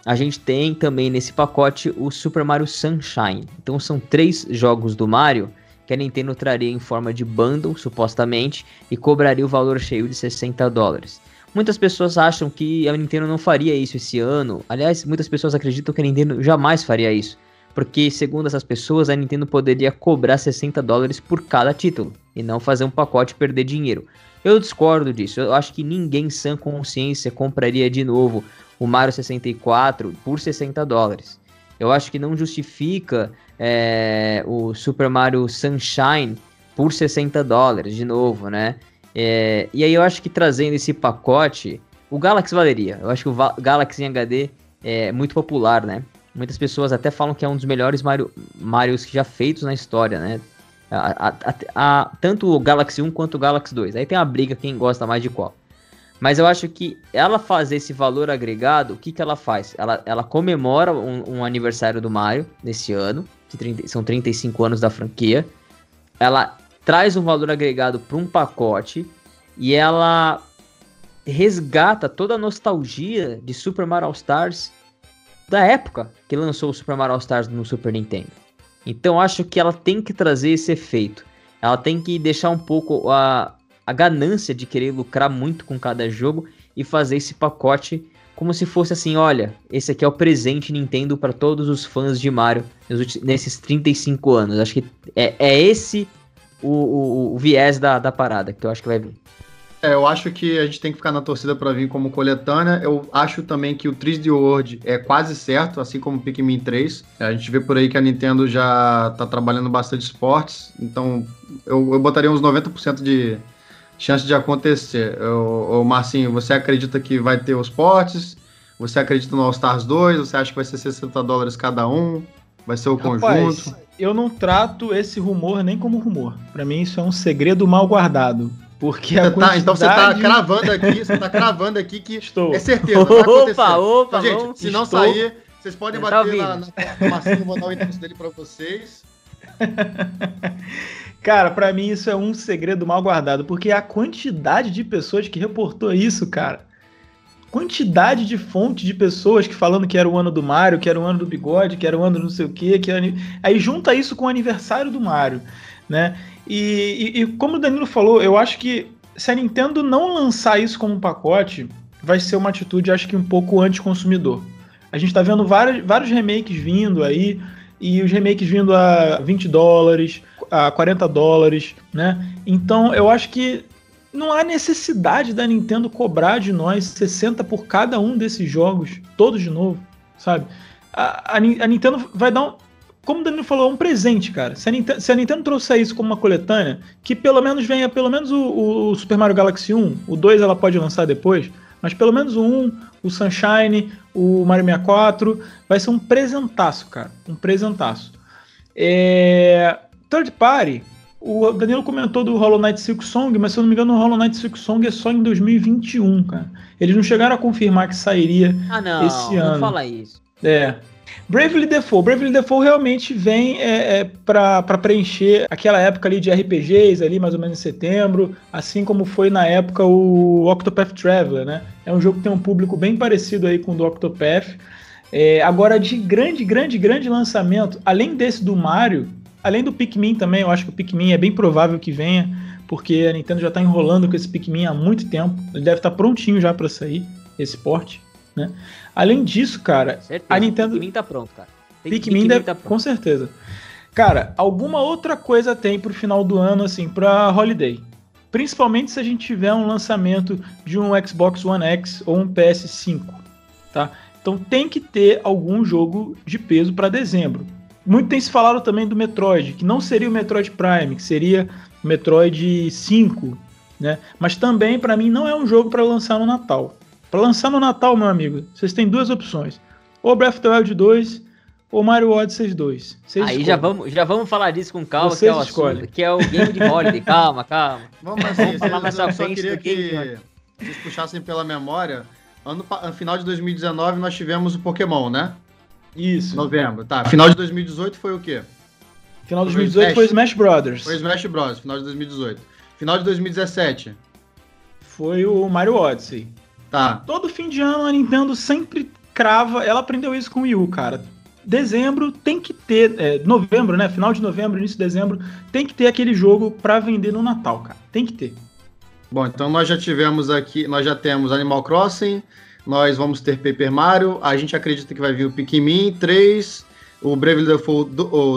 Speaker 1: A gente tem também nesse pacote o Super Mario Sunshine. Então são três jogos do Mario que a Nintendo traria em forma de bundle, supostamente, e cobraria o valor cheio de 60 dólares. Muitas pessoas acham que a Nintendo não faria isso esse ano. Aliás, muitas pessoas acreditam que a Nintendo jamais faria isso. Porque, segundo essas pessoas, a Nintendo poderia cobrar 60 dólares por cada título e não fazer um pacote perder dinheiro. Eu discordo disso. Eu acho que ninguém sem consciência compraria de novo o Mario 64 por 60 dólares. Eu acho que não justifica é, o Super Mario Sunshine por 60 dólares, de novo, né? É, e aí eu acho que trazendo esse pacote, o Galaxy valeria. Eu acho que o Galaxy em HD é muito popular, né? Muitas pessoas até falam que é um dos melhores Mario, Marios já feitos na história, né? A, a, a, tanto o Galaxy 1 quanto o Galaxy 2. Aí tem a briga quem gosta mais de qual. Mas eu acho que ela fazer esse valor agregado, o que, que ela faz? Ela, ela comemora um, um aniversário do Mario nesse ano, que 30, são 35 anos da franquia. Ela traz um valor agregado para um pacote e ela resgata toda a nostalgia de Super Mario All Stars da época que lançou o Super Mario All Stars no Super Nintendo. Então acho que ela tem que trazer esse efeito. Ela tem que deixar um pouco a, a ganância de querer lucrar muito com cada jogo e fazer esse pacote como se fosse assim, olha, esse aqui é o presente Nintendo para todos os fãs de Mario nesses 35 anos. Acho que é, é esse o, o, o, viés da, da parada que eu acho que vai vir.
Speaker 3: É, eu acho que a gente tem que ficar na torcida para vir como coletânea. Eu acho também que o 3D World é quase certo, assim como o Pikmin 3. A gente vê por aí que a Nintendo já tá trabalhando bastante esportes, então eu, eu botaria uns 90% de, chance de acontecer. O Marcinho, você acredita que vai ter os portes Você acredita no All Stars 2? Você acha que vai ser 60 dólares cada um? Vai ser o Rapaz, conjunto?
Speaker 2: Eu não trato esse rumor nem como rumor. Para mim isso é um segredo mal guardado. Porque a
Speaker 3: quantidade... tá, então você tá cravando aqui, você tá cravando aqui que
Speaker 2: Estou.
Speaker 3: é certeza.
Speaker 1: Opa, opa,
Speaker 3: então, gente, se não Estou. sair, vocês podem tá bater tá na, na Marcinho, vou dar o endereço dele para vocês.
Speaker 2: Cara, para mim isso é um segredo mal guardado, porque a quantidade de pessoas que reportou isso, cara, quantidade de fonte de pessoas que falando que era o ano do Mario, que era o ano do bigode, que era o ano do não sei o quê, que era... aí junta isso com o aniversário do Mario, né? E, e, e, como o Danilo falou, eu acho que se a Nintendo não lançar isso como um pacote, vai ser uma atitude, acho que um pouco anticonsumidor. A gente está vendo vários, vários remakes vindo aí, e os remakes vindo a 20 dólares, a 40 dólares, né? Então eu acho que não há necessidade da Nintendo cobrar de nós 60 por cada um desses jogos, todos de novo, sabe? A, a, a Nintendo vai dar um, como o Danilo falou, um presente, cara. Se a, Nintendo, se a Nintendo trouxer isso como uma coletânea, que pelo menos venha pelo menos o, o, Super Mario Galaxy 1, o 2 ela pode lançar depois, mas pelo menos o 1, o Sunshine, o Mario 64, vai ser um presentaço, cara. Um presentaço. É... Third Party, o Danilo comentou do Hollow Knight Silk Song, mas se eu não me engano, o Hollow Knight Silk Song é só em 2021, cara. Eles não chegaram a confirmar que sairia
Speaker 1: ah, não,
Speaker 2: esse ano.
Speaker 1: Não fala isso.
Speaker 2: É. Bravely Default. Bravely Default realmente vem é, é, para preencher aquela época ali de RPGs, ali mais ou menos em setembro, assim como foi na época o Octopath Traveler, né? É um jogo que tem um público bem parecido aí com o do Octopath. É, agora, de grande, grande, grande lançamento, além desse do Mario, além do Pikmin também, eu acho que o Pikmin é bem provável que venha, porque a Nintendo já está enrolando com esse Pikmin há muito tempo. Ele deve estar tá prontinho já para sair, esse porte, né? Além disso, cara,
Speaker 1: certeza.
Speaker 2: a Nintendo.
Speaker 1: Pikmin tá pronto, cara.
Speaker 2: Pikmin, Pikmin deve... tá pronto. Com certeza. Cara, alguma outra coisa tem pro final do ano, assim, pra Holiday. Principalmente se a gente tiver um lançamento de um Xbox One X ou um PS5, tá? Então tem que ter algum jogo de peso para dezembro. Muito tem se falado também do Metroid, que não seria o Metroid Prime, que seria o Metroid 5, né? Mas também para mim não é um jogo para lançar no Natal. Para lançar no Natal, meu amigo, vocês têm duas opções: ou Breath of the Wild 2 ou Mario Odyssey 2.
Speaker 1: Vocês Aí já vamos, já vamos falar disso com calma, que é, o assunto, que é o game de holiday. calma, calma.
Speaker 3: Vamos, assim, vamos falar mais pra frente queria que vocês puxassem pela memória. Ano, final de 2019 nós tivemos o Pokémon, né?
Speaker 2: Isso.
Speaker 3: Novembro, tá. Final de 2018 foi o quê?
Speaker 2: Final de 2018 foi Smash Brothers.
Speaker 3: Foi Smash Brothers, final de 2018. Final de 2017.
Speaker 2: Foi o Mario Odyssey.
Speaker 3: Tá.
Speaker 2: Todo fim de ano a Nintendo sempre crava. Ela aprendeu isso com o Wii U, cara. Dezembro tem que ter. É, novembro, né? Final de novembro, início de dezembro, tem que ter aquele jogo para vender no Natal, cara. Tem que ter.
Speaker 3: Bom, então nós já tivemos aqui. Nós já temos Animal Crossing. Nós vamos ter Paper Mario. A gente acredita que vai vir o Pikmin 3, o Bravely Default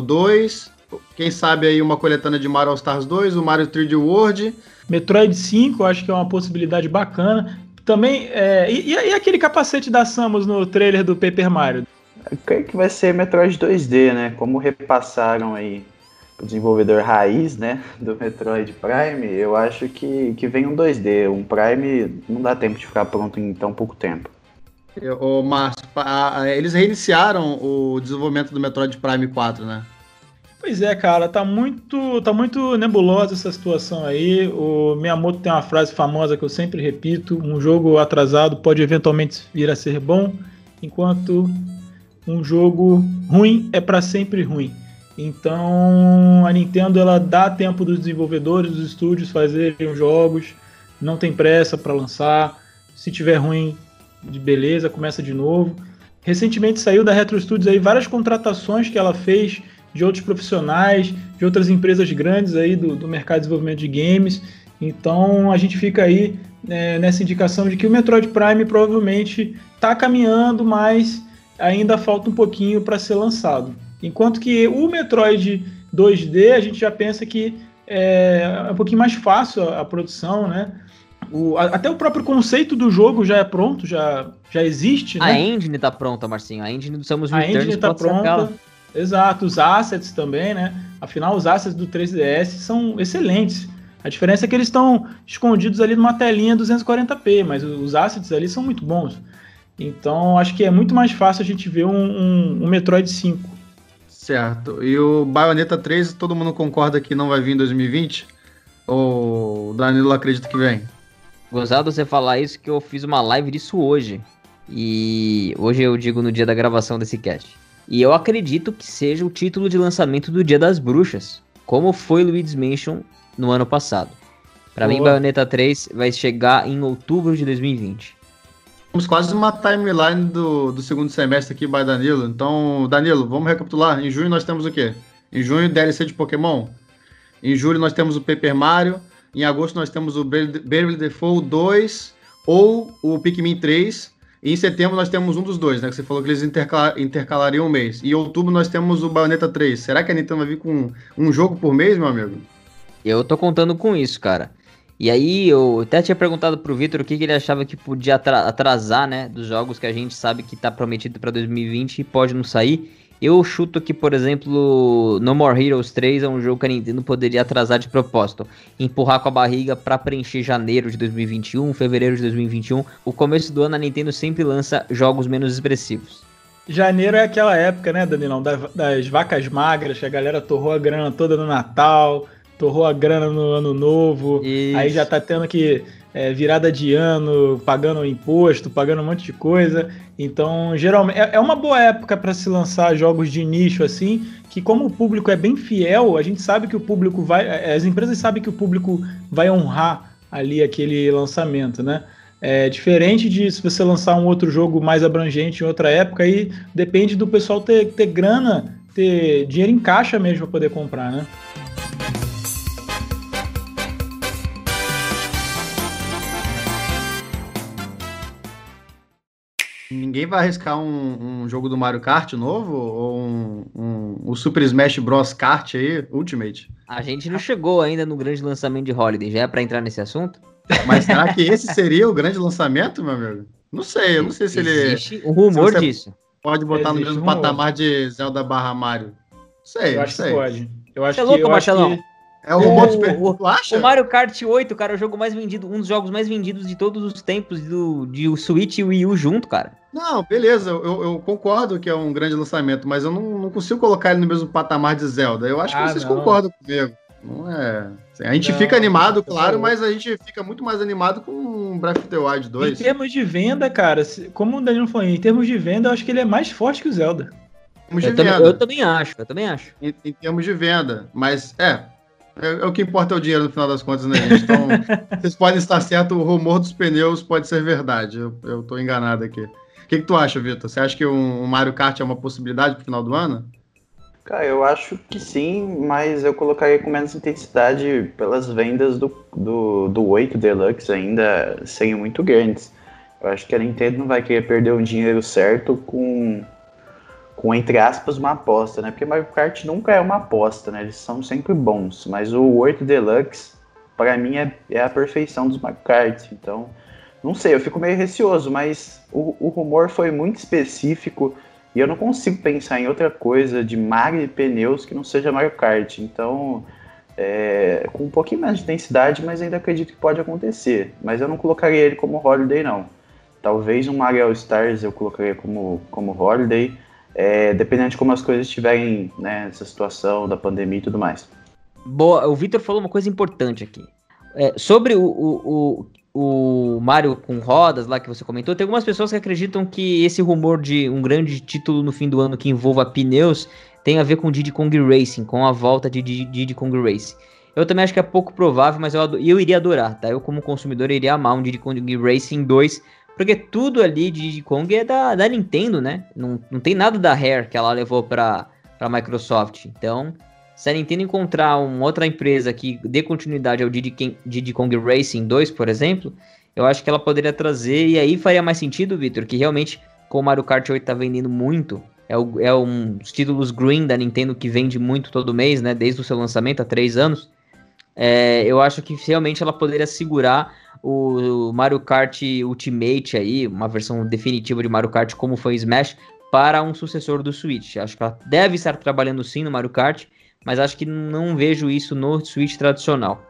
Speaker 3: 2. Quem sabe aí uma coletânea de Mario All Stars 2, o Mario 3D World.
Speaker 2: Metroid 5, eu acho que é uma possibilidade bacana. Também, é, e, e, aquele capacete da Samus no trailer do Paper Mario?
Speaker 4: Eu creio que vai ser Metroid 2D, né? Como repassaram aí o desenvolvedor raiz, né, do Metroid Prime, eu acho que, que vem um 2D. Um Prime não dá tempo de ficar pronto em tão pouco tempo.
Speaker 3: Ô, Márcio, eles reiniciaram o desenvolvimento do Metroid Prime 4, né?
Speaker 2: Pois é, cara, tá muito, tá muito nebulosa essa situação aí. O Miyamoto tem uma frase famosa que eu sempre repito: um jogo atrasado pode eventualmente vir a ser bom, enquanto um jogo ruim é para sempre ruim. Então, a Nintendo ela dá tempo dos desenvolvedores, dos estúdios fazerem os jogos, não tem pressa para lançar. Se tiver ruim, de beleza, começa de novo. Recentemente saiu da Retro Studios aí várias contratações que ela fez de outros profissionais, de outras empresas grandes aí do, do mercado de desenvolvimento de games. Então a gente fica aí né, nessa indicação de que o Metroid Prime provavelmente está caminhando, mas ainda falta um pouquinho para ser lançado. Enquanto que o Metroid 2D a gente já pensa que é, é um pouquinho mais fácil a, a produção, né? O, a, até o próprio conceito do jogo já é pronto, já, já existe.
Speaker 1: A
Speaker 2: né?
Speaker 1: engine está pronta, Marcinho. A engine do Samus
Speaker 2: Returns A engine está pronta. Exato, os assets também, né? Afinal, os assets do 3DS são excelentes. A diferença é que eles estão escondidos ali numa telinha 240p, mas os assets ali são muito bons. Então acho que é muito mais fácil a gente ver um, um, um Metroid 5.
Speaker 3: Certo. E o Bayonetta 3, todo mundo concorda que não vai vir em 2020? Ou o Danilo acredita que vem?
Speaker 1: Gozado você falar isso que eu fiz uma live disso hoje. E hoje eu digo no dia da gravação desse cast. E eu acredito que seja o título de lançamento do Dia das Bruxas, como foi Luigi's Mansion no ano passado. Para mim, Bayonetta 3 vai chegar em outubro de 2020.
Speaker 3: Temos quase uma timeline do, do segundo semestre aqui by Danilo. Então, Danilo, vamos recapitular. Em junho nós temos o quê? Em junho, DLC de Pokémon. Em julho nós temos o Paper Mario. Em agosto nós temos o Bravely Default 2 ou o Pikmin 3. E em setembro nós temos um dos dois, né? Que você falou que eles intercala intercalariam um mês. E em outubro nós temos o Bayonetta 3. Será que a Nintendo vai vir com um jogo por mês, meu amigo?
Speaker 1: Eu tô contando com isso, cara. E aí eu até tinha perguntado pro Vitor o que, que, ele achava que podia atrasar, né? Dos jogos que a gente sabe que tá prometido para 2020 e pode não sair. Eu chuto que, por exemplo, No More Heroes 3 é um jogo que a Nintendo poderia atrasar de propósito. Empurrar com a barriga para preencher janeiro de 2021, fevereiro de 2021. O começo do ano a Nintendo sempre lança jogos menos expressivos.
Speaker 2: Janeiro é aquela época, né, Danilão? Das, das vacas magras, que a galera torrou a grana toda no Natal, torrou a grana no ano novo. Isso. Aí já tá tendo que é, virada de ano, pagando imposto, pagando um monte de coisa. Então, geralmente, é, é uma boa época para se lançar jogos de nicho assim, que como o público é bem fiel, a gente sabe que o público vai. É, as empresas sabem que o público vai honrar ali aquele lançamento, né? É diferente de se você lançar um outro jogo mais abrangente em outra época, aí depende do pessoal ter, ter grana, ter dinheiro em caixa mesmo para poder comprar, né?
Speaker 3: Ninguém vai arriscar um, um, jogo do Mario Kart novo? Ou um, um, o Super Smash Bros. Kart aí, Ultimate?
Speaker 1: A gente não chegou ainda no grande lançamento de Holiday. Já é pra entrar nesse assunto?
Speaker 3: Mas será que esse seria o grande lançamento, meu amigo? Não sei, eu não sei se
Speaker 1: Existe
Speaker 3: ele.
Speaker 1: Existe um rumor disso.
Speaker 3: Pode botar Existe no mesmo um patamar de Zelda barra Mario. Não sei,
Speaker 2: eu acho
Speaker 3: sei.
Speaker 2: que pode. Eu acho
Speaker 1: Você é louco,
Speaker 2: que,
Speaker 1: Marcelão?
Speaker 2: Que...
Speaker 3: É o robô o, o,
Speaker 1: o, Mario Kart 8, cara, é o jogo mais vendido, um dos jogos mais vendidos de todos os tempos do, de o Switch e o Wii U junto, cara.
Speaker 3: Não, beleza, eu, eu concordo que é um grande lançamento, mas eu não, não, consigo colocar ele no mesmo patamar de Zelda. Eu acho ah, que vocês não. concordam comigo. Não é. Assim, a gente não, fica animado, claro, mas a gente fica muito mais animado com Breath of the Wild 2.
Speaker 2: Em termos de venda, cara, como o Danilo falou, em termos de venda, eu acho que ele é mais forte que o Zelda.
Speaker 1: Eu também, eu, também, acho, eu também acho.
Speaker 3: Em, em termos de venda, mas é, é, é, o que importa é o dinheiro no final das contas, né, gente? Então, vocês podem estar certo, o rumor dos pneus pode ser verdade. Eu, eu tô enganado aqui. O que, que tu acha, Vitor? Você acha que um, um Mario Kart é uma possibilidade pro final do ano?
Speaker 4: Cara, eu acho que sim, mas eu colocaria com menos intensidade pelas vendas do, do, do 8 Deluxe ainda serem muito grandes. Eu acho que a Nintendo não vai querer perder o dinheiro certo com com, entre aspas, uma aposta, né? Porque Mario Kart nunca é uma aposta, né? Eles são sempre bons. Mas o 8 Deluxe, para mim, é, é, a perfeição dos Mario Kart. Então, não sei, eu fico meio receoso, mas o, o rumor foi muito específico e eu não consigo pensar em outra coisa de Mario e pneus que não seja Mario Kart. Então, é, com um pouquinho mais de intensidade, mas ainda acredito que pode acontecer. Mas eu não colocaria ele como Holiday, não. Talvez um Mario All Stars eu colocaria como, como Holiday é, dependendo de como as coisas estiverem né, situação da pandemia e tudo mais.
Speaker 1: Boa, o Victor falou uma coisa importante aqui. É, sobre o, o, o, o, Mario com rodas lá que você comentou, tem algumas pessoas que acreditam que esse rumor de um grande título no fim do ano que envolva pneus tem a ver com Diddy Kong Racing, com a volta de Diddy Kong Racing. Eu também acho que é pouco provável, mas eu, eu iria adorar, tá? Eu, como consumidor, iria amar um Diddy Kong Racing 2 porque tudo ali de Diddy Kong é da, da Nintendo, né? Não, não tem nada da Rare que ela levou para a Microsoft. Então, se a Nintendo encontrar uma outra empresa que dê continuidade ao Diddy, Kong Racing 2, por exemplo, eu acho que ela poderia trazer, e aí faria mais sentido, Victor, que realmente, como o Mario Kart 8 tá vendendo muito, é, o, é um dos títulos green da Nintendo que vende muito todo mês, né? Desde o seu lançamento há três anos. É, eu acho que realmente ela poderia segurar o Mario Kart Ultimate aí, uma versão definitiva de Mario Kart como foi Smash, para um sucessor do Switch. Acho que ela deve estar trabalhando sim no Mario Kart, mas acho que não vejo isso no Switch tradicional.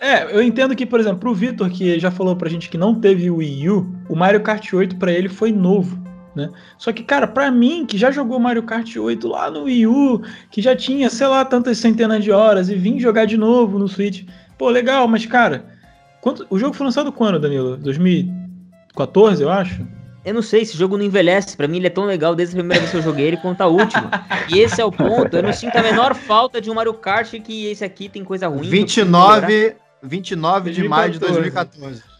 Speaker 2: É, eu entendo que, por exemplo, pro Vitor, que já falou pra gente que não teve o Wii U, o Mario Kart 8 para ele foi novo. Né? Só que, cara, para mim, que já jogou Mario Kart 8 lá no Wii U, que já tinha, sei lá, tantas centenas de horas e vim jogar de novo no Switch, pô, legal, mas, cara, quanto... o jogo foi lançado quando, Danilo? 2014, eu acho?
Speaker 1: Eu não sei, esse jogo não envelhece. Pra mim ele é tão legal desde a primeira vez que eu joguei ele quanto a última. e esse é o ponto. Eu não sinto a menor falta de um Mario Kart que esse aqui tem coisa ruim.
Speaker 3: 29, 29 de maio de 2014.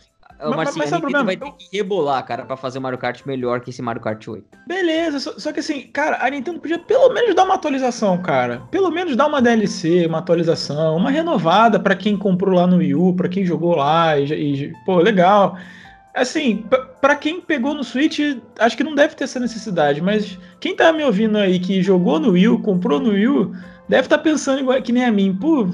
Speaker 1: O Marcinho, mas, mas a vai ter que rebolar, cara, pra fazer o Mario Kart melhor que esse Mario Kart 8.
Speaker 2: Beleza, só, só, que assim, cara, a Nintendo podia pelo menos dar uma atualização, cara. Pelo menos dar uma DLC, uma atualização, uma renovada para quem comprou lá no Wii U, pra quem jogou lá e, e pô, legal. Assim, para quem pegou no Switch, acho que não deve ter essa necessidade, mas quem tá me ouvindo aí que jogou no Wii U, comprou no Wii U, deve estar tá pensando igual que nem a mim, pô,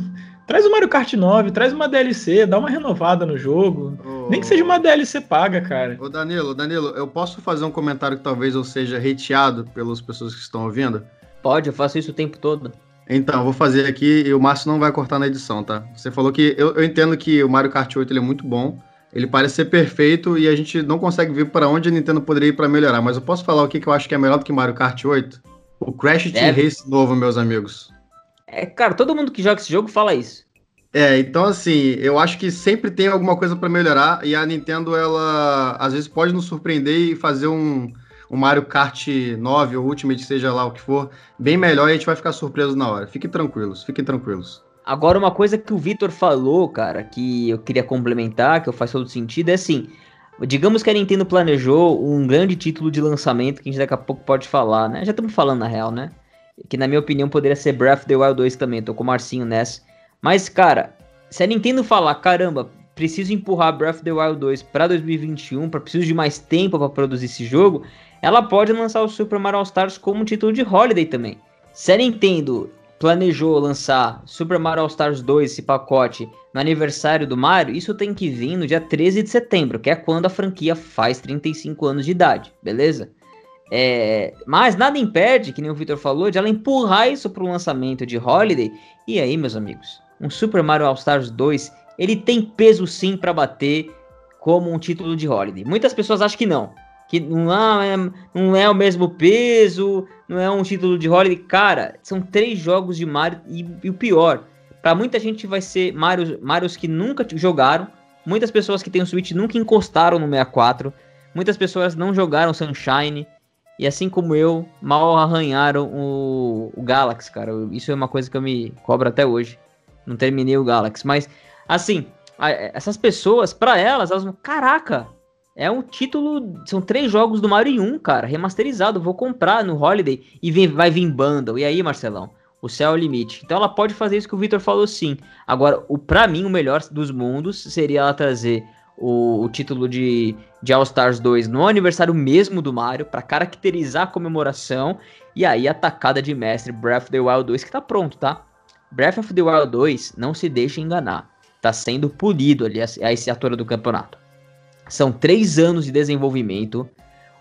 Speaker 2: traz o Mario Kart 9, traz uma DLC, dá uma renovada no jogo. Oh, Nem que seja uma DLC paga, cara.
Speaker 3: Ô Danilo, Danilo, eu posso fazer um comentário que talvez eu seja hateado pelas pessoas que estão ouvindo?
Speaker 1: Pode, eu faço isso o tempo todo.
Speaker 3: Então, vou fazer aqui e o Márcio não vai cortar na edição, tá? Você falou que. Eu, eu entendo que o Mario Kart 8 ele é muito bom. Ele parece ser perfeito e a gente não consegue ver para onde a Nintendo poderia ir para melhorar. Mas eu posso falar o que, que eu acho que é melhor do que Mario Kart 8? O Crash Team Race novo, meus amigos.
Speaker 1: É, cara, todo mundo que joga esse jogo fala isso.
Speaker 3: É, então assim, eu acho que sempre tem alguma coisa para melhorar e a Nintendo, ela às vezes pode nos surpreender e fazer um, um Mario Kart 9 ou Ultimate, seja lá o que for, bem melhor e a gente vai ficar surpreso na hora. Fiquem tranquilos, fiquem tranquilos.
Speaker 1: Agora, uma coisa que o Vitor falou, cara, que eu queria complementar, que faz todo sentido, é assim: digamos que a Nintendo planejou um grande título de lançamento que a gente daqui a pouco pode falar, né? Já estamos falando na real, né? Que na minha opinião poderia ser Breath of the Wild 2 também, tô com o Marcinho nessa. Mas, cara, se a Nintendo falar, caramba, preciso empurrar Breath of the Wild 2 para 2021, para preciso de mais tempo para produzir esse jogo, ela pode lançar o Super Mario All Stars como título de holiday também. Se a Nintendo planejou lançar Super Mario All Stars 2, esse pacote, no aniversário do Mario, isso tem que vir no dia 13 de setembro, que é quando a franquia faz 35 anos de idade, beleza? É, mas nada impede, que nem o Victor falou, de ela empurrar isso para o lançamento de Holiday. E aí, meus amigos, um Super Mario All Stars 2, ele tem peso sim para bater como um título de Holiday. Muitas pessoas acham que não, que não é, não é o mesmo peso, não é um título de Holiday. Cara, são três jogos de Mario e, e o pior, para muita gente vai ser Mario, Marios que nunca jogaram, muitas pessoas que têm o Switch nunca encostaram no 64, muitas pessoas não jogaram Sunshine, e assim como eu, mal arranharam o, o Galaxy, cara. Isso é uma coisa que eu me cobro até hoje. Não terminei o Galaxy, mas assim, essas pessoas, para elas, elas caraca, é um título. São três jogos do Mario em um, cara, remasterizado. Vou comprar no Holiday e vem, vai vir bundle. E aí, Marcelão? O céu é o limite. Então ela pode fazer isso que o Victor falou sim. Agora, o para mim, o melhor dos mundos seria ela trazer o, o título de, de All Stars 2 no aniversário mesmo do Mario, para caracterizar a comemoração. E aí, a tacada de mestre Breath of the Wild 2, que tá pronto, tá? Breath of the Wild 2, não se deixe enganar. Tá sendo polido ali a, a esse ator do campeonato. São três anos de desenvolvimento.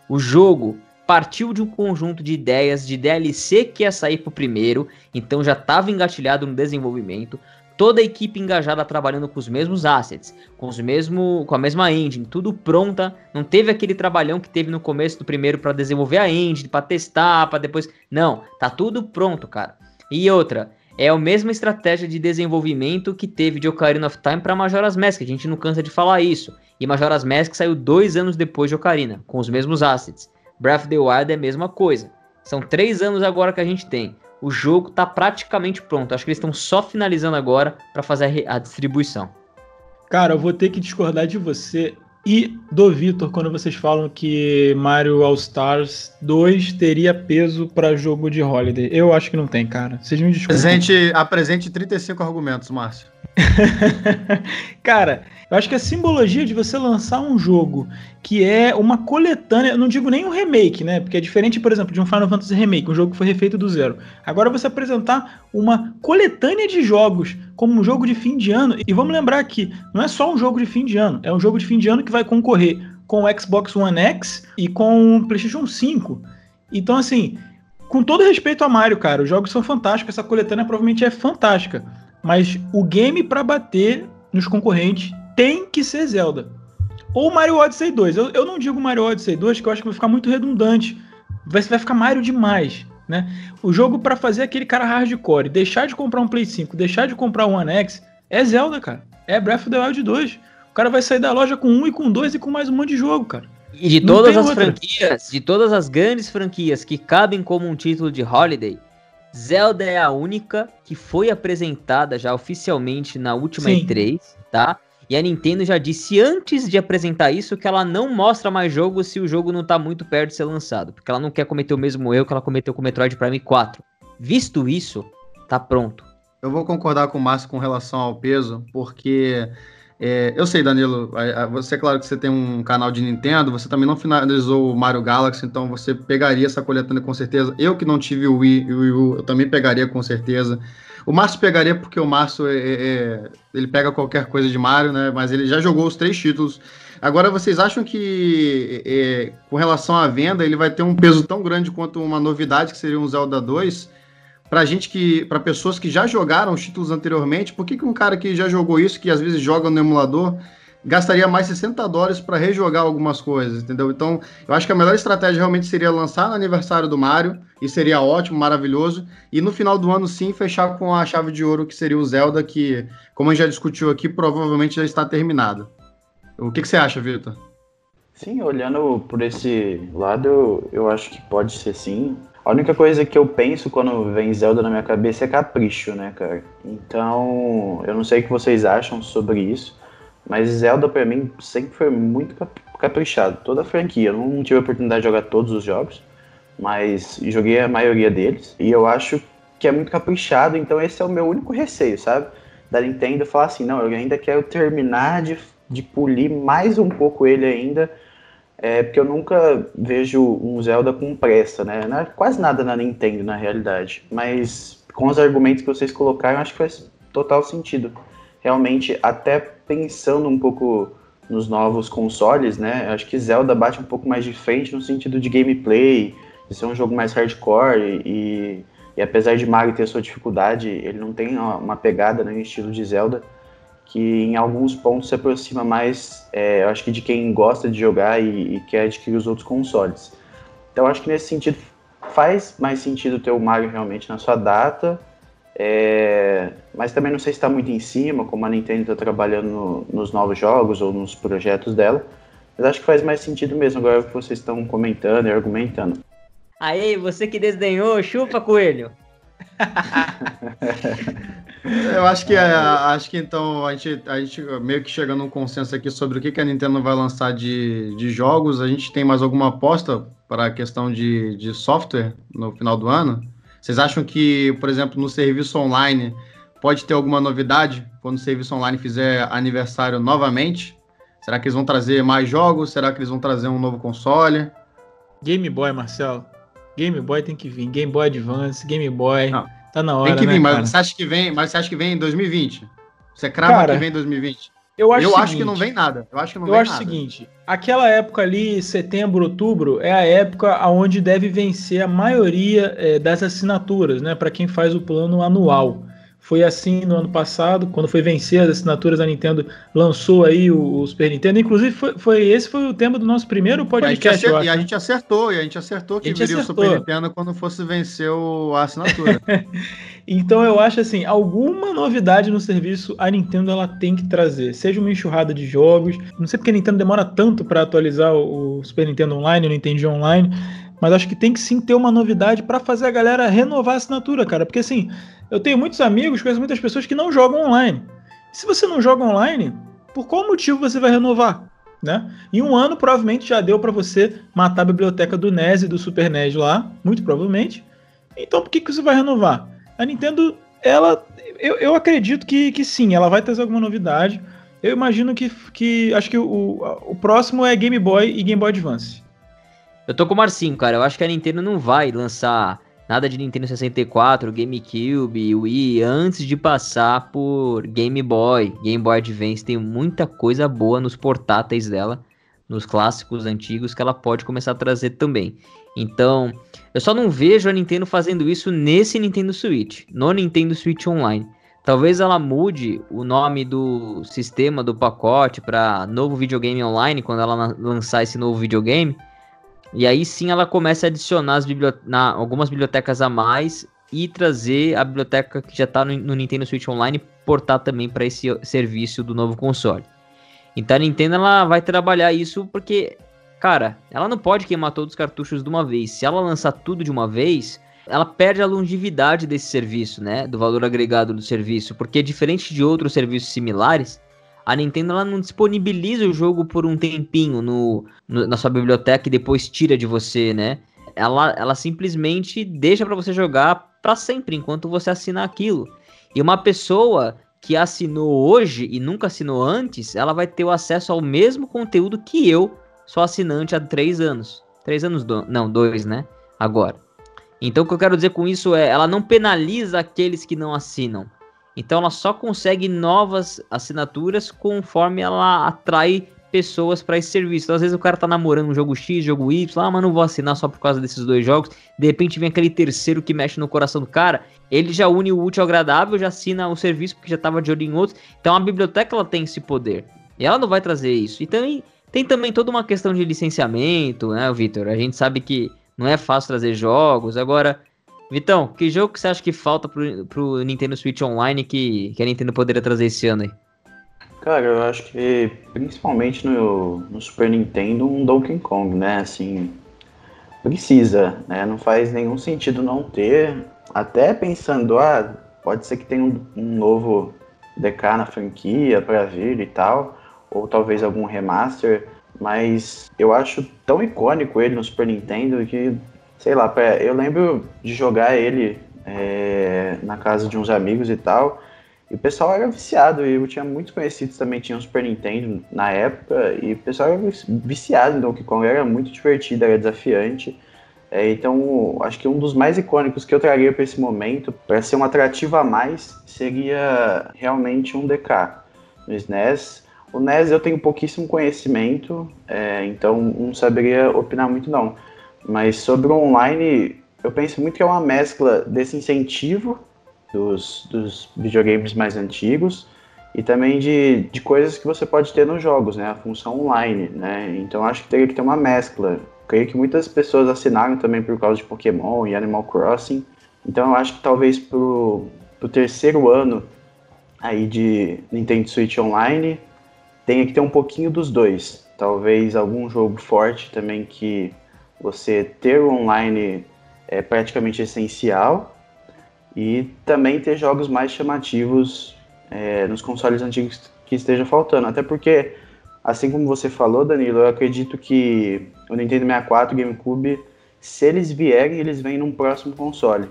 Speaker 1: O jogo partiu de um conjunto de ideias de DLC que ia sair pro primeiro, então já estava engatilhado no desenvolvimento. Toda a equipe engajada trabalhando com os mesmos assets, com os mesmo, com a mesma engine, tudo pronta. Não teve aquele trabalhão que teve no começo do primeiro para desenvolver a engine, para testar, para depois. Não, tá tudo pronto, cara. E outra, é a mesma estratégia de desenvolvimento que teve de Ocarina of Time para Majora's Mask. A gente não cansa de falar isso. E Majora's Mask saiu dois anos depois de Ocarina, com os mesmos assets. Breath of the Wild é a mesma coisa. São três anos agora que a gente tem. O jogo está praticamente pronto. Acho que eles estão só finalizando agora para fazer a, a distribuição.
Speaker 2: Cara, eu vou ter que discordar de você e do Vitor quando vocês falam que Mario All Stars 2 teria peso para jogo de Holiday. Eu acho que não tem, cara. Vocês me desculpem.
Speaker 3: Apresente, apresente 35 argumentos, Márcio.
Speaker 2: cara, eu acho que a simbologia de você lançar um jogo que é uma coletânea, eu não digo nem um remake, né? Porque é diferente, por exemplo, de um Final Fantasy Remake, um jogo que foi refeito do zero. Agora você apresentar uma coletânea de jogos como um jogo de fim de ano, e vamos lembrar que não é só um jogo de fim de ano, é um jogo de fim de ano que vai concorrer com o Xbox One X e com o PlayStation 5. Então, assim, com todo respeito a Mario, cara, os jogos são fantásticos, essa coletânea provavelmente é fantástica. Mas o game para bater nos concorrentes tem que ser Zelda. Ou Mario Odyssey 2. Eu, eu não digo Mario Odyssey 2, que eu acho que vai ficar muito redundante. Vai, vai ficar Mario demais. Né? O jogo para fazer aquele cara hardcore, deixar de comprar um Play 5, deixar de comprar um One X, é Zelda, cara. É Breath of the Wild 2. O cara vai sair da loja com um e com dois e com mais um monte de jogo, cara.
Speaker 1: E de todas as outra. franquias, de todas as grandes franquias que cabem como um título de Holiday, Zelda é a única que foi apresentada já oficialmente na última Sim. E3, tá? E a Nintendo já disse antes de apresentar isso que ela não mostra mais jogo se o jogo não tá muito perto de ser lançado, porque ela não quer cometer o mesmo erro que ela cometeu com o Metroid Prime 4. Visto isso, tá pronto.
Speaker 3: Eu vou concordar com o Márcio com relação ao peso, porque é, eu sei, Danilo, você é claro que você tem um canal de Nintendo, você também não finalizou o Mario Galaxy, então você pegaria essa coletânea com certeza. Eu que não tive o Wii o Wii U, eu também pegaria com certeza. O Márcio pegaria porque o Márcio é, é, é, ele pega qualquer coisa de Mario, né? Mas ele já jogou os três títulos. Agora, vocês acham que é, com relação à venda ele vai ter um peso tão grande quanto uma novidade que seria um Zelda 2? para gente que, para pessoas que já jogaram os títulos anteriormente, por que, que um cara que já jogou isso, que às vezes joga no emulador, gastaria mais 60 dólares para rejogar algumas coisas, entendeu? Então, eu acho que a melhor estratégia realmente seria lançar no aniversário do Mario, e seria ótimo, maravilhoso, e no final do ano sim fechar com a chave de ouro que seria o Zelda, que, como a gente já discutiu aqui, provavelmente já está terminado. O que, que você acha, Vitor?
Speaker 4: Sim, olhando por esse lado, eu acho que pode ser sim. A única coisa que eu penso quando vem Zelda na minha cabeça é capricho, né, cara? Então, eu não sei o que vocês acham sobre isso, mas Zelda para mim sempre foi muito caprichado. Toda a franquia. Eu não tive a oportunidade de jogar todos os jogos, mas joguei a maioria deles. E eu acho que é muito caprichado, então esse é o meu único receio, sabe? Da Nintendo falar assim: não, eu ainda quero terminar de, de polir mais um pouco ele ainda é porque eu nunca vejo um Zelda com pressa, né? Não é quase nada na Nintendo, na realidade. Mas com os argumentos que vocês colocaram, acho que faz total sentido. Realmente, até pensando um pouco nos novos consoles, né? Acho que Zelda bate um pouco mais de frente no sentido de gameplay, de ser um jogo mais hardcore e, e apesar de Mario ter sua dificuldade, ele não tem uma pegada no estilo de Zelda que em alguns pontos se aproxima mais, é, eu acho que de quem gosta de jogar e, e, quer adquirir os outros consoles. Então acho que nesse sentido faz mais sentido ter o Mario realmente na sua data, é, mas também não sei se está muito em cima, como a Nintendo está trabalhando no, nos novos jogos ou nos projetos dela, mas acho que faz mais sentido mesmo agora que vocês estão comentando e argumentando.
Speaker 1: Aí, você que desdenhou, chupa coelho!
Speaker 3: Eu acho que, é, acho que então a gente, a gente meio que chega num consenso aqui sobre o que, que a Nintendo vai lançar de, de jogos. A gente tem mais alguma aposta para a questão de, de software no final do ano? Vocês acham que, por exemplo, no serviço online pode ter alguma novidade quando o serviço online fizer aniversário novamente? Será que eles vão trazer mais jogos? Será que eles vão trazer um novo console?
Speaker 2: Game Boy, Marcelo. Game Boy tem que vir. Game Boy Advance, Game Boy.
Speaker 3: Não. Tá na hora. Tem que vir, né, mas você acha que vem, mas você acha que vem em 2020? Você crava cara, que vem em 2020?
Speaker 2: Eu acho,
Speaker 3: eu
Speaker 2: seguinte,
Speaker 3: acho que não vem nada. Eu acho que não
Speaker 2: eu
Speaker 3: vem
Speaker 2: acho o seguinte: aquela época ali, setembro, outubro, é a época onde deve vencer a maioria é, das assinaturas, né? Para quem faz o plano anual. Foi assim no ano passado, quando foi vencer as assinaturas, a Nintendo lançou aí o, o Super Nintendo. Inclusive, foi, foi, esse foi o tema do nosso primeiro podcast.
Speaker 3: A e a gente acertou, e a gente acertou que viria acertou. o Super Nintendo quando fosse vencer o, a assinatura.
Speaker 2: então eu acho assim, alguma novidade no serviço a Nintendo ela tem que trazer. Seja uma enxurrada de jogos. Não sei porque a Nintendo demora tanto para atualizar o, o Super Nintendo Online, o Nintendo Online. Mas acho que tem que sim ter uma novidade para fazer a galera renovar a assinatura, cara. Porque assim, eu tenho muitos amigos, conheço muitas pessoas que não jogam online. Se você não joga online, por qual motivo você vai renovar? Né? Em um ano, provavelmente já deu para você matar a biblioteca do NES e do Super NES lá, muito provavelmente. Então, por que, que você vai renovar? A Nintendo, ela, eu, eu acredito que, que sim, ela vai trazer alguma novidade. Eu imagino que, que acho que o, o próximo é Game Boy e Game Boy Advance.
Speaker 1: Eu tô com o Marcinho, cara. Eu acho que a Nintendo não vai lançar nada de Nintendo 64, GameCube, Wii antes de passar por Game Boy, Game Boy Advance. Tem muita coisa boa nos portáteis dela, nos clássicos antigos que ela pode começar a trazer também. Então, eu só não vejo a Nintendo fazendo isso nesse Nintendo Switch, no Nintendo Switch Online. Talvez ela mude o nome do sistema do pacote para novo videogame online quando ela lançar esse novo videogame. E aí sim ela começa a adicionar as na, algumas bibliotecas a mais e trazer a biblioteca que já está no, no, Nintendo Switch Online portar também para esse serviço do novo console. Então a Nintendo ela vai trabalhar isso porque, cara, ela não pode queimar todos os cartuchos de uma vez. Se ela lançar tudo de uma vez, ela perde a longevidade desse serviço, né? Do valor agregado do serviço, porque diferente de outros serviços similares, a Nintendo ela não disponibiliza o jogo por um tempinho no, no na sua biblioteca e depois tira de você, né? Ela, ela simplesmente deixa para você jogar para sempre enquanto você assina aquilo. E uma pessoa que assinou hoje e nunca assinou antes, ela vai ter o acesso ao mesmo conteúdo que eu, sou assinante há três anos. Três anos, do... não, dois, né? Agora. Então o que eu quero dizer com isso é, ela não penaliza aqueles que não assinam. Então ela só consegue novas assinaturas conforme ela atrai pessoas para esse serviço. Então, às vezes o cara tá namorando um jogo X, jogo Y, ah, mas não vou assinar só por causa desses dois jogos. De repente vem aquele terceiro que mexe no coração do cara, ele já une o útil ao agradável, já assina o serviço porque já tava de olho em outros. Então a biblioteca ela tem esse poder. E ela não vai trazer isso. Então tem também toda uma questão de licenciamento, né, Vitor? A gente sabe que não é fácil trazer jogos. Agora, Vitão, que jogo que você acha que falta pro, pro Nintendo Switch Online que, que a Nintendo poderia trazer esse ano aí?
Speaker 4: Cara, eu acho que principalmente no, no Super Nintendo um Donkey Kong, né? Assim, precisa, né? Não faz nenhum sentido não ter. Até pensando, ah, pode ser que tenha um, um novo DK na franquia para vir e tal, ou talvez algum remaster. Mas eu acho tão icônico ele no Super Nintendo que, sei lá, eu lembro de jogar ele é, na casa de uns amigos e tal. E o pessoal era viciado, e eu tinha muitos conhecidos também tinham Super Nintendo na época, e o pessoal era viciado em Donkey Kong, era muito divertido, era desafiante. É, então, acho que um dos mais icônicos que eu traria para esse momento, para ser um atrativo a mais, seria realmente um DK no SNES. O NES eu tenho pouquíssimo conhecimento, é, então não saberia opinar muito não. Mas sobre o online, eu penso muito que é uma mescla desse incentivo dos, dos videogames mais antigos e também de, de coisas que você pode ter nos jogos, né? A função online, né? Então acho que teria que ter uma mescla. Creio que muitas pessoas assinaram também por causa de Pokémon e Animal Crossing. Então eu acho que talvez pro, pro terceiro ano aí de Nintendo Switch Online tenha que ter um pouquinho dos dois. Talvez algum jogo forte também que você ter o online é praticamente essencial. E também ter jogos mais chamativos é, nos consoles antigos que esteja faltando. Até porque, assim como você falou, Danilo, eu acredito que o Nintendo 64 e o GameCube, se eles vierem, eles vêm num próximo console.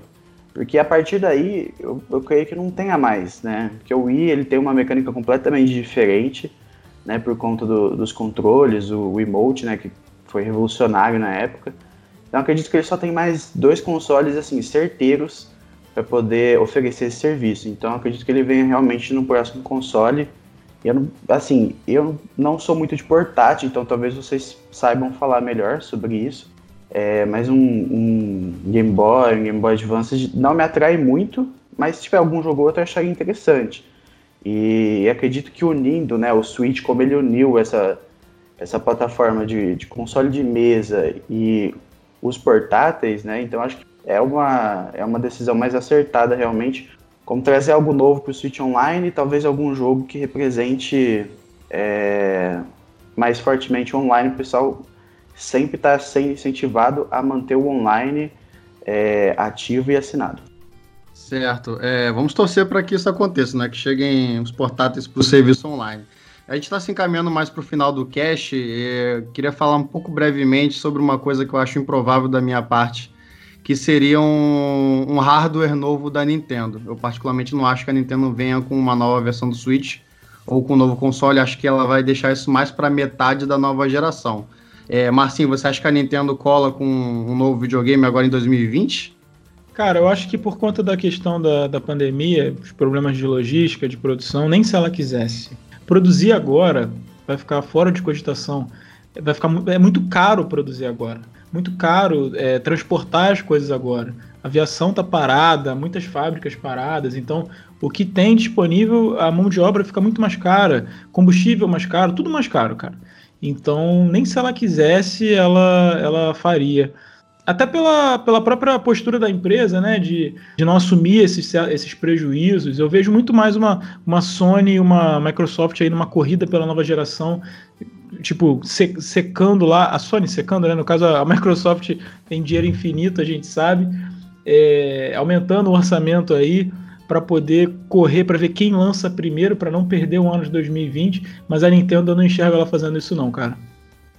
Speaker 4: Porque a partir daí, eu, eu creio que não tenha mais, né? Porque o Wii ele tem uma mecânica completamente diferente né, por conta do, dos controles, o, o emote, né, que foi revolucionário na época. Então acredito que ele só tem mais dois consoles assim certeiros para poder oferecer esse serviço. Então acredito que ele venha realmente no próximo console. Eu não, assim, eu não sou muito de portátil, então talvez vocês saibam falar melhor sobre isso. É, mas um, um, Game Boy, um Game Boy Advance não me atrai muito, mas se tiver algum jogo ou outro eu acharia interessante. E acredito que unindo né, o Switch, como ele uniu essa, essa plataforma de, de console de mesa e os portáteis, né? Então acho que é uma, é uma decisão mais acertada realmente. Como trazer algo novo para o Switch Online talvez algum jogo que represente é, mais fortemente online. O pessoal sempre está sendo incentivado a manter o online é, ativo e assinado.
Speaker 3: Certo. É, vamos torcer para que isso aconteça, né? Que cheguem os portáteis para o serviço online. A gente está se encaminhando mais para o final do cast. queria falar um pouco brevemente sobre uma coisa que eu acho improvável da minha parte, que seria um, um hardware novo da Nintendo. Eu particularmente não acho que a Nintendo venha com uma nova versão do Switch ou com um novo console. Acho que ela vai deixar isso mais para metade da nova geração. É, Marcinho, você acha que a Nintendo cola com um novo videogame agora em 2020?
Speaker 2: Cara, eu acho que por conta da questão da, da pandemia, os problemas de logística, de produção, nem se ela quisesse. Produzir agora vai ficar fora de cogitação. Vai ficar é muito caro produzir agora. Muito caro é, transportar as coisas agora. A aviação tá parada, muitas fábricas paradas, então o que tem disponível, a mão de obra fica muito mais cara, combustível mais caro, tudo mais caro, cara. Então, nem se ela quisesse, ela, ela faria. Até pela, pela própria postura da empresa, né? De, de não assumir esses, esses prejuízos. Eu vejo muito mais uma, uma Sony e uma Microsoft aí numa corrida pela nova geração, tipo, secando lá, a Sony secando, né? No caso, a Microsoft tem dinheiro infinito, a gente sabe, é, aumentando o orçamento aí para poder correr para ver quem lança primeiro para não perder o ano de 2020, mas a Nintendo eu não enxergo ela fazendo isso não, cara.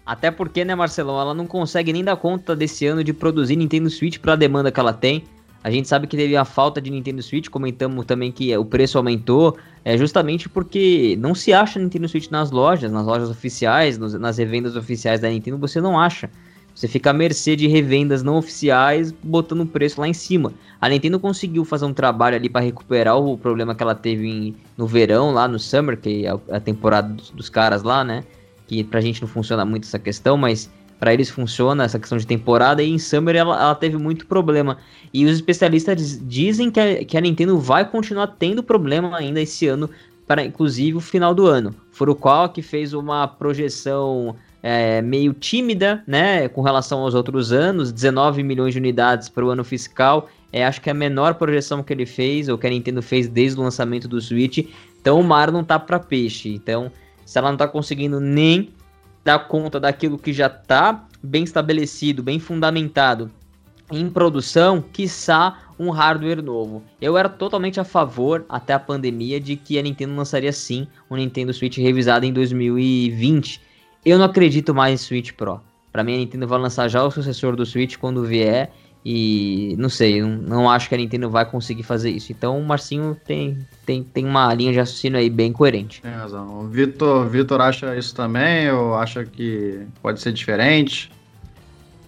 Speaker 1: Até porque, né, Marcelão, ela não consegue nem dar conta desse ano de produzir Nintendo Switch para a demanda que ela tem. A gente sabe que teve a falta de Nintendo Switch, comentamos também que o preço aumentou, é justamente porque não se acha Nintendo Switch nas lojas, nas lojas oficiais, nas revendas oficiais da Nintendo, você não acha. Você fica à mercê de revendas não oficiais botando o preço lá em cima. A Nintendo conseguiu fazer um trabalho ali para recuperar o problema que ela teve em, no verão, lá no Summer, que é a temporada dos, dos, caras lá, né? Que pra gente não funciona muito essa questão, mas para eles funciona essa questão de temporada. E em Summer ela, ela teve muito problema. E os especialistas dizem que a, que a Nintendo vai continuar tendo problema ainda esse ano, para inclusive o final do ano. Furukawa que fez uma projeção é, meio tímida, né, com relação aos outros anos, 19 milhões de unidades para o ano fiscal, é acho que é a menor projeção que ele fez, ou que a Nintendo fez desde o lançamento do Switch, então o mar não tá para peixe, então se ela não tá conseguindo nem dar conta daquilo que já tá bem estabelecido, bem fundamentado em produção, quiçá um hardware novo. Eu era totalmente a favor, até a pandemia, de que a Nintendo lançaria sim um Nintendo Switch revisado em 2020, eu não acredito mais em Switch Pro. Para mim, a Nintendo vai lançar já o sucessor do Switch quando vier. E não sei, não, não, acho que a Nintendo vai conseguir fazer isso. Então o Marcinho tem, tem, tem uma linha de raciocínio aí bem coerente.
Speaker 3: Tem razão. O Vitor, Vitor acha isso também ou acha que pode ser diferente?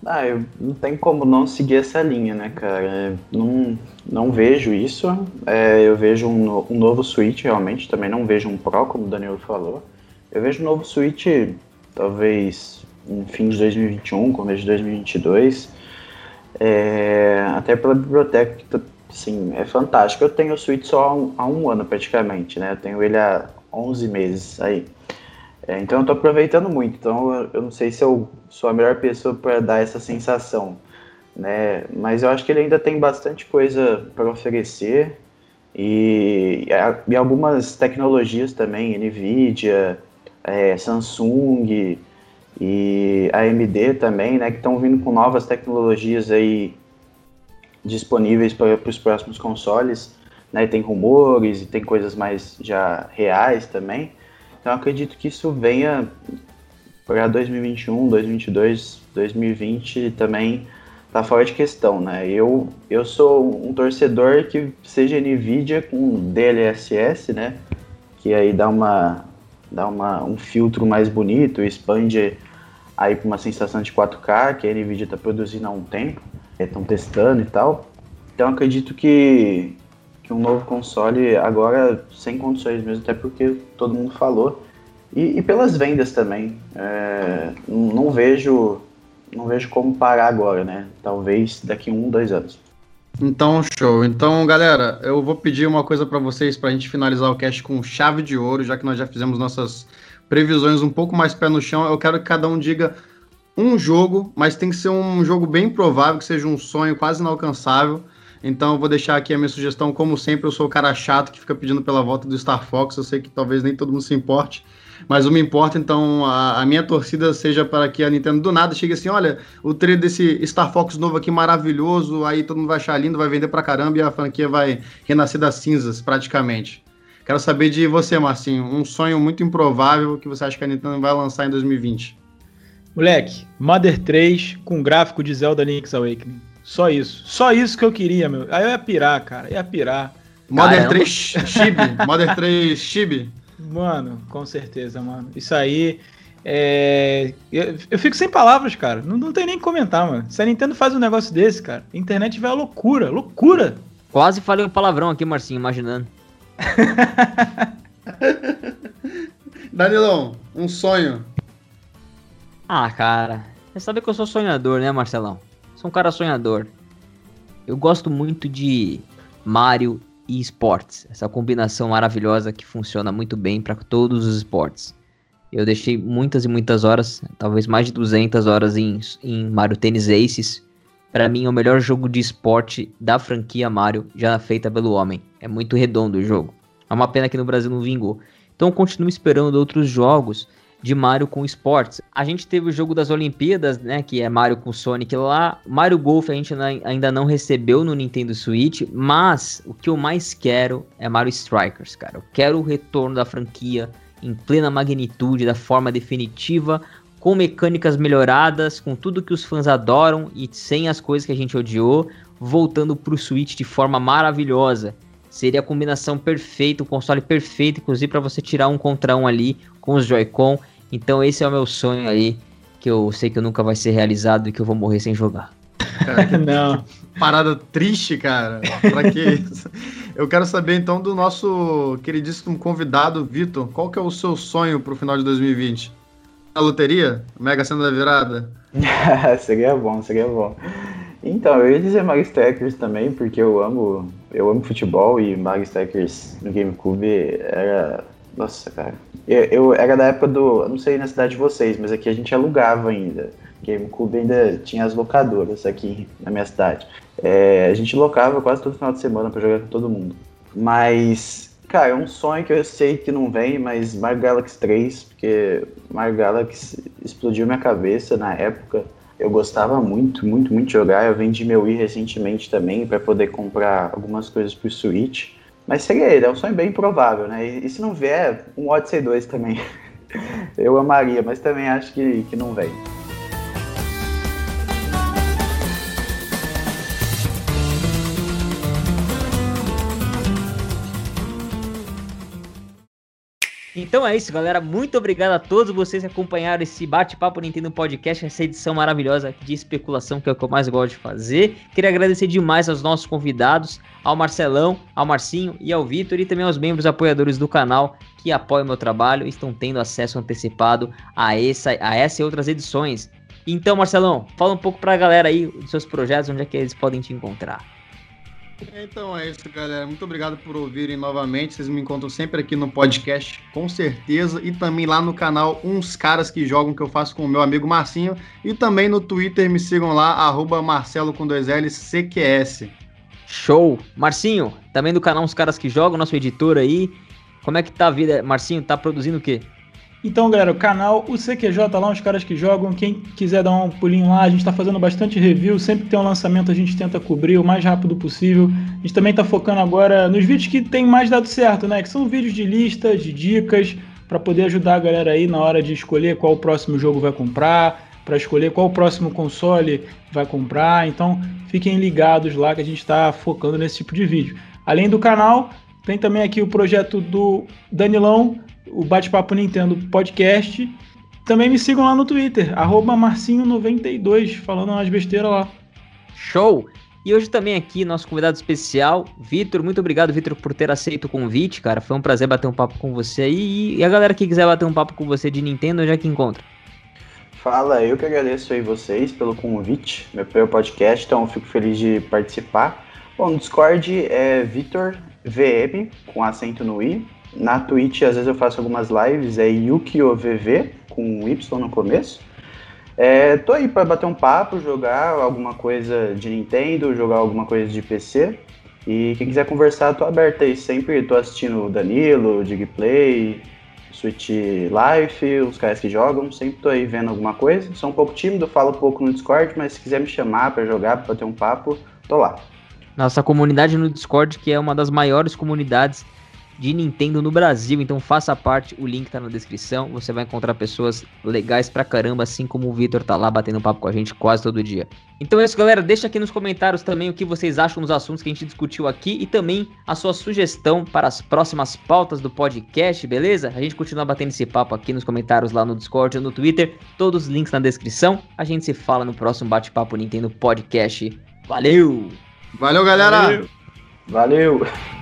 Speaker 4: Ah, eu não tem como não seguir essa linha, né, cara? Não, não vejo isso. É, eu vejo um, um novo Switch, realmente. Também não vejo um Pro, como o Daniel falou. Eu vejo um novo Switch talvez no fim de 2021, começo de 2022. É, até pela biblioteca, que tá, assim, é fantástico. Eu tenho o Switch só há um, há um, ano praticamente, né? Eu tenho ele há 11 meses aí. É, então eu estou aproveitando muito. Então eu, eu, não sei se eu sou a melhor pessoa para dar essa sensação, né? Mas eu acho que ele ainda tem bastante coisa para oferecer e, e algumas tecnologias também, Nvidia, é, Samsung e AMD também, né, que estão vindo com novas tecnologias aí disponíveis para os próximos consoles, né, tem rumores e tem coisas mais já reais também. Então acredito que isso venha para 2021, 2022, 2020 também tá fora de questão, né? Eu, eu sou um torcedor que seja Nvidia com DLSS, né? Que aí dá uma dá uma, um filtro mais bonito, expande aí para uma sensação de 4K que a Nvidia está produzindo há um tempo, estão testando e tal. Então acredito que, que um novo console agora sem condições mesmo, até porque todo mundo falou. E, e pelas vendas também. É, não vejo não vejo como parar agora, né? Talvez daqui um, dois anos.
Speaker 3: Então, show. Então, galera, eu vou pedir uma coisa para vocês para a gente finalizar o cast com chave de ouro, já que nós já fizemos nossas previsões um pouco mais pé no chão. Eu quero que cada um diga um jogo, mas tem que ser um jogo bem provável, que seja um sonho quase inalcançável. Então, eu vou deixar aqui a minha sugestão. Como sempre, eu sou o cara chato que fica pedindo pela volta do Star Fox. Eu sei que talvez nem todo mundo se importe mas o me importa, então, a, a, minha torcida seja para que a Nintendo do nada chegue assim: olha, o trailer desse Star Fox novo aqui maravilhoso, aí todo mundo vai achar lindo, vai vender pra caramba e a franquia vai renascer das cinzas, praticamente. Quero saber de você, Marcinho, um sonho muito improvável que você acha que a Nintendo vai lançar em 2020.
Speaker 2: Moleque, Mother 3 com gráfico de Zelda Link's Awakening. Só isso. Só isso que eu queria, meu. Aí eu ia pirar, cara. Ia pirar.
Speaker 3: Mother 3 Chibi. Mother 3 Chibi.
Speaker 2: Mano, com certeza, mano. Isso aí. É... Eu, eu, fico sem palavras, cara. Não, não tem nem que comentar, mano. Se a Nintendo faz um negócio desse, cara, a internet vai a loucura, loucura.
Speaker 1: Quase falei um palavrão aqui, Marcinho, imaginando.
Speaker 3: Danilão, um sonho.
Speaker 1: Ah, cara. Você sabe que eu sou sonhador, né, Marcelão? Sou um cara sonhador. Eu gosto muito de Mario e esportes. Essa combinação maravilhosa que funciona muito bem para todos os esportes. Eu deixei muitas e muitas horas, talvez mais de 200 horas em, em Mario Tennis Aces. Para mim, é o melhor jogo de esporte da franquia Mario já feita pelo homem. É muito redondo o jogo. É uma pena que no Brasil não vingou. Então, continuo esperando outros jogos de Mario com esportes. A gente teve o jogo das Olimpíadas, né, que é Mario com Sonic lá. Mario Golf a gente ainda não recebeu no Nintendo Switch, mas o que eu mais quero é Mario Strikers, cara. Eu quero o retorno da franquia em plena magnitude, da forma definitiva, com mecânicas melhoradas, com tudo que os fãs adoram e sem as coisas que a gente odiou, voltando pro Switch de forma maravilhosa. Seria a combinação perfeita, o console perfeito, inclusive para você tirar um contra um ali com os Joy-Con. Então esse é o meu sonho aí, que eu sei que nunca vai ser realizado e que eu vou morrer sem jogar.
Speaker 3: Cara, Não. Parada triste, cara. Pra que isso? Eu quero saber então do nosso queridíssimo convidado, Vitor. Qual que é o seu sonho pro final de 2020? A loteria? Mega Sena da virada?
Speaker 4: seria bom, seria bom. Então, eu ia dizer Mario Strikers também, porque eu amo, eu amo futebol e Mario Strikers no GameCube era. Nossa, cara. Eu, eu era da época do. não sei na cidade de vocês, mas aqui a gente alugava ainda. GameCube ainda tinha as locadoras aqui na minha cidade. É, a gente locava quase todo final de semana para jogar com todo mundo. Mas, cara, é um sonho que eu sei que não vem, mas Mario Galaxy 3, porque Mario Galaxy explodiu minha cabeça na época. Eu gostava muito, muito, muito de jogar. Eu vendi meu Wii recentemente também para poder comprar algumas coisas pro Switch. Mas seria ele, é um sonho bem provável, né? E, se não vier, um Odyssey 2 também. eu amaria, mas também acho que, que não vem.
Speaker 1: Então é isso, galera. Muito obrigado a todos vocês que acompanharam esse bate-papo Nintendo Podcast, essa edição maravilhosa de especulação, que é o que eu mais gosto de fazer. Queria agradecer demais aos nossos convidados, ao Marcelão, ao Marcinho e ao Vitor, e também aos membros apoiadores do canal que apoiam meu trabalho e estão tendo acesso antecipado a essa, a essa e outras edições. Então, Marcelão, fala um pouco pra galera aí dos seus projetos, onde é que eles podem te encontrar.
Speaker 3: Então é isso, galera. Muito obrigado por ouvirem novamente. Vocês me encontram sempre aqui no podcast, com certeza. E também lá no canal Uns Caras que Jogam, que eu faço com o meu amigo Marcinho. E também no Twitter, me sigam lá, arroba Marcelo com dois CQS.
Speaker 1: Show! Marcinho, também do canal Uns Caras que Jogam, nosso editor aí. Como é que tá a vida? Marcinho, tá produzindo o quê?
Speaker 2: Então, galera, o canal, o CQJ lá, os caras que jogam. Quem quiser dar um pulinho lá, a gente está fazendo bastante review. Sempre que tem um lançamento, a gente tenta cobrir o mais rápido possível. A gente também está focando agora nos vídeos que tem mais dado certo, né? Que são vídeos de listas, de dicas, para poder ajudar a galera aí na hora de escolher qual o próximo jogo vai comprar, para escolher qual o próximo console vai comprar. Então, fiquem ligados lá que a gente está focando nesse tipo de vídeo. Além do canal, tem também aqui o projeto do Danilão o Bate-Papo Nintendo Podcast. Também me sigam lá no Twitter, Marcinho92, falando umas besteiras lá.
Speaker 1: Show! E hoje também aqui, nosso convidado especial, Vitor. Muito obrigado, Vitor, por ter aceito o convite, cara. Foi um prazer bater um papo com você aí. E a galera que quiser bater um papo com você de Nintendo, onde é que encontra?
Speaker 4: Fala, eu que agradeço aí vocês pelo convite, meu primeiro podcast, então eu fico feliz de participar. Bom, no Discord é Vitor VM, com acento no i, na Twitch, às vezes eu faço algumas lives, é YukiOVV, com Y no começo. É, tô aí para bater um papo, jogar alguma coisa de Nintendo, jogar alguma coisa de PC. E quem quiser conversar, tô aberto aí. Sempre tô assistindo o Danilo, o Digplay, Switch Life, os caras que jogam. Sempre tô aí vendo alguma coisa. Sou um pouco tímido, falo um pouco no Discord, mas se quiser me chamar para jogar, pra bater um papo, tô lá.
Speaker 1: Nossa comunidade no Discord, que é uma das maiores comunidades de Nintendo no Brasil. Então faça parte, o link tá na descrição. Você vai encontrar pessoas legais pra caramba, assim como o Vitor tá lá batendo papo com a gente quase todo dia. Então é isso, galera. Deixa aqui nos comentários também o que vocês acham dos assuntos que a gente discutiu aqui e também a sua sugestão para as próximas pautas do podcast, beleza? A gente continua batendo esse papo aqui nos comentários lá no Discord ou no Twitter. Todos os links na descrição. A gente se fala no próximo bate-papo Nintendo Podcast. Valeu!
Speaker 3: Valeu, galera!
Speaker 4: Valeu. Valeu.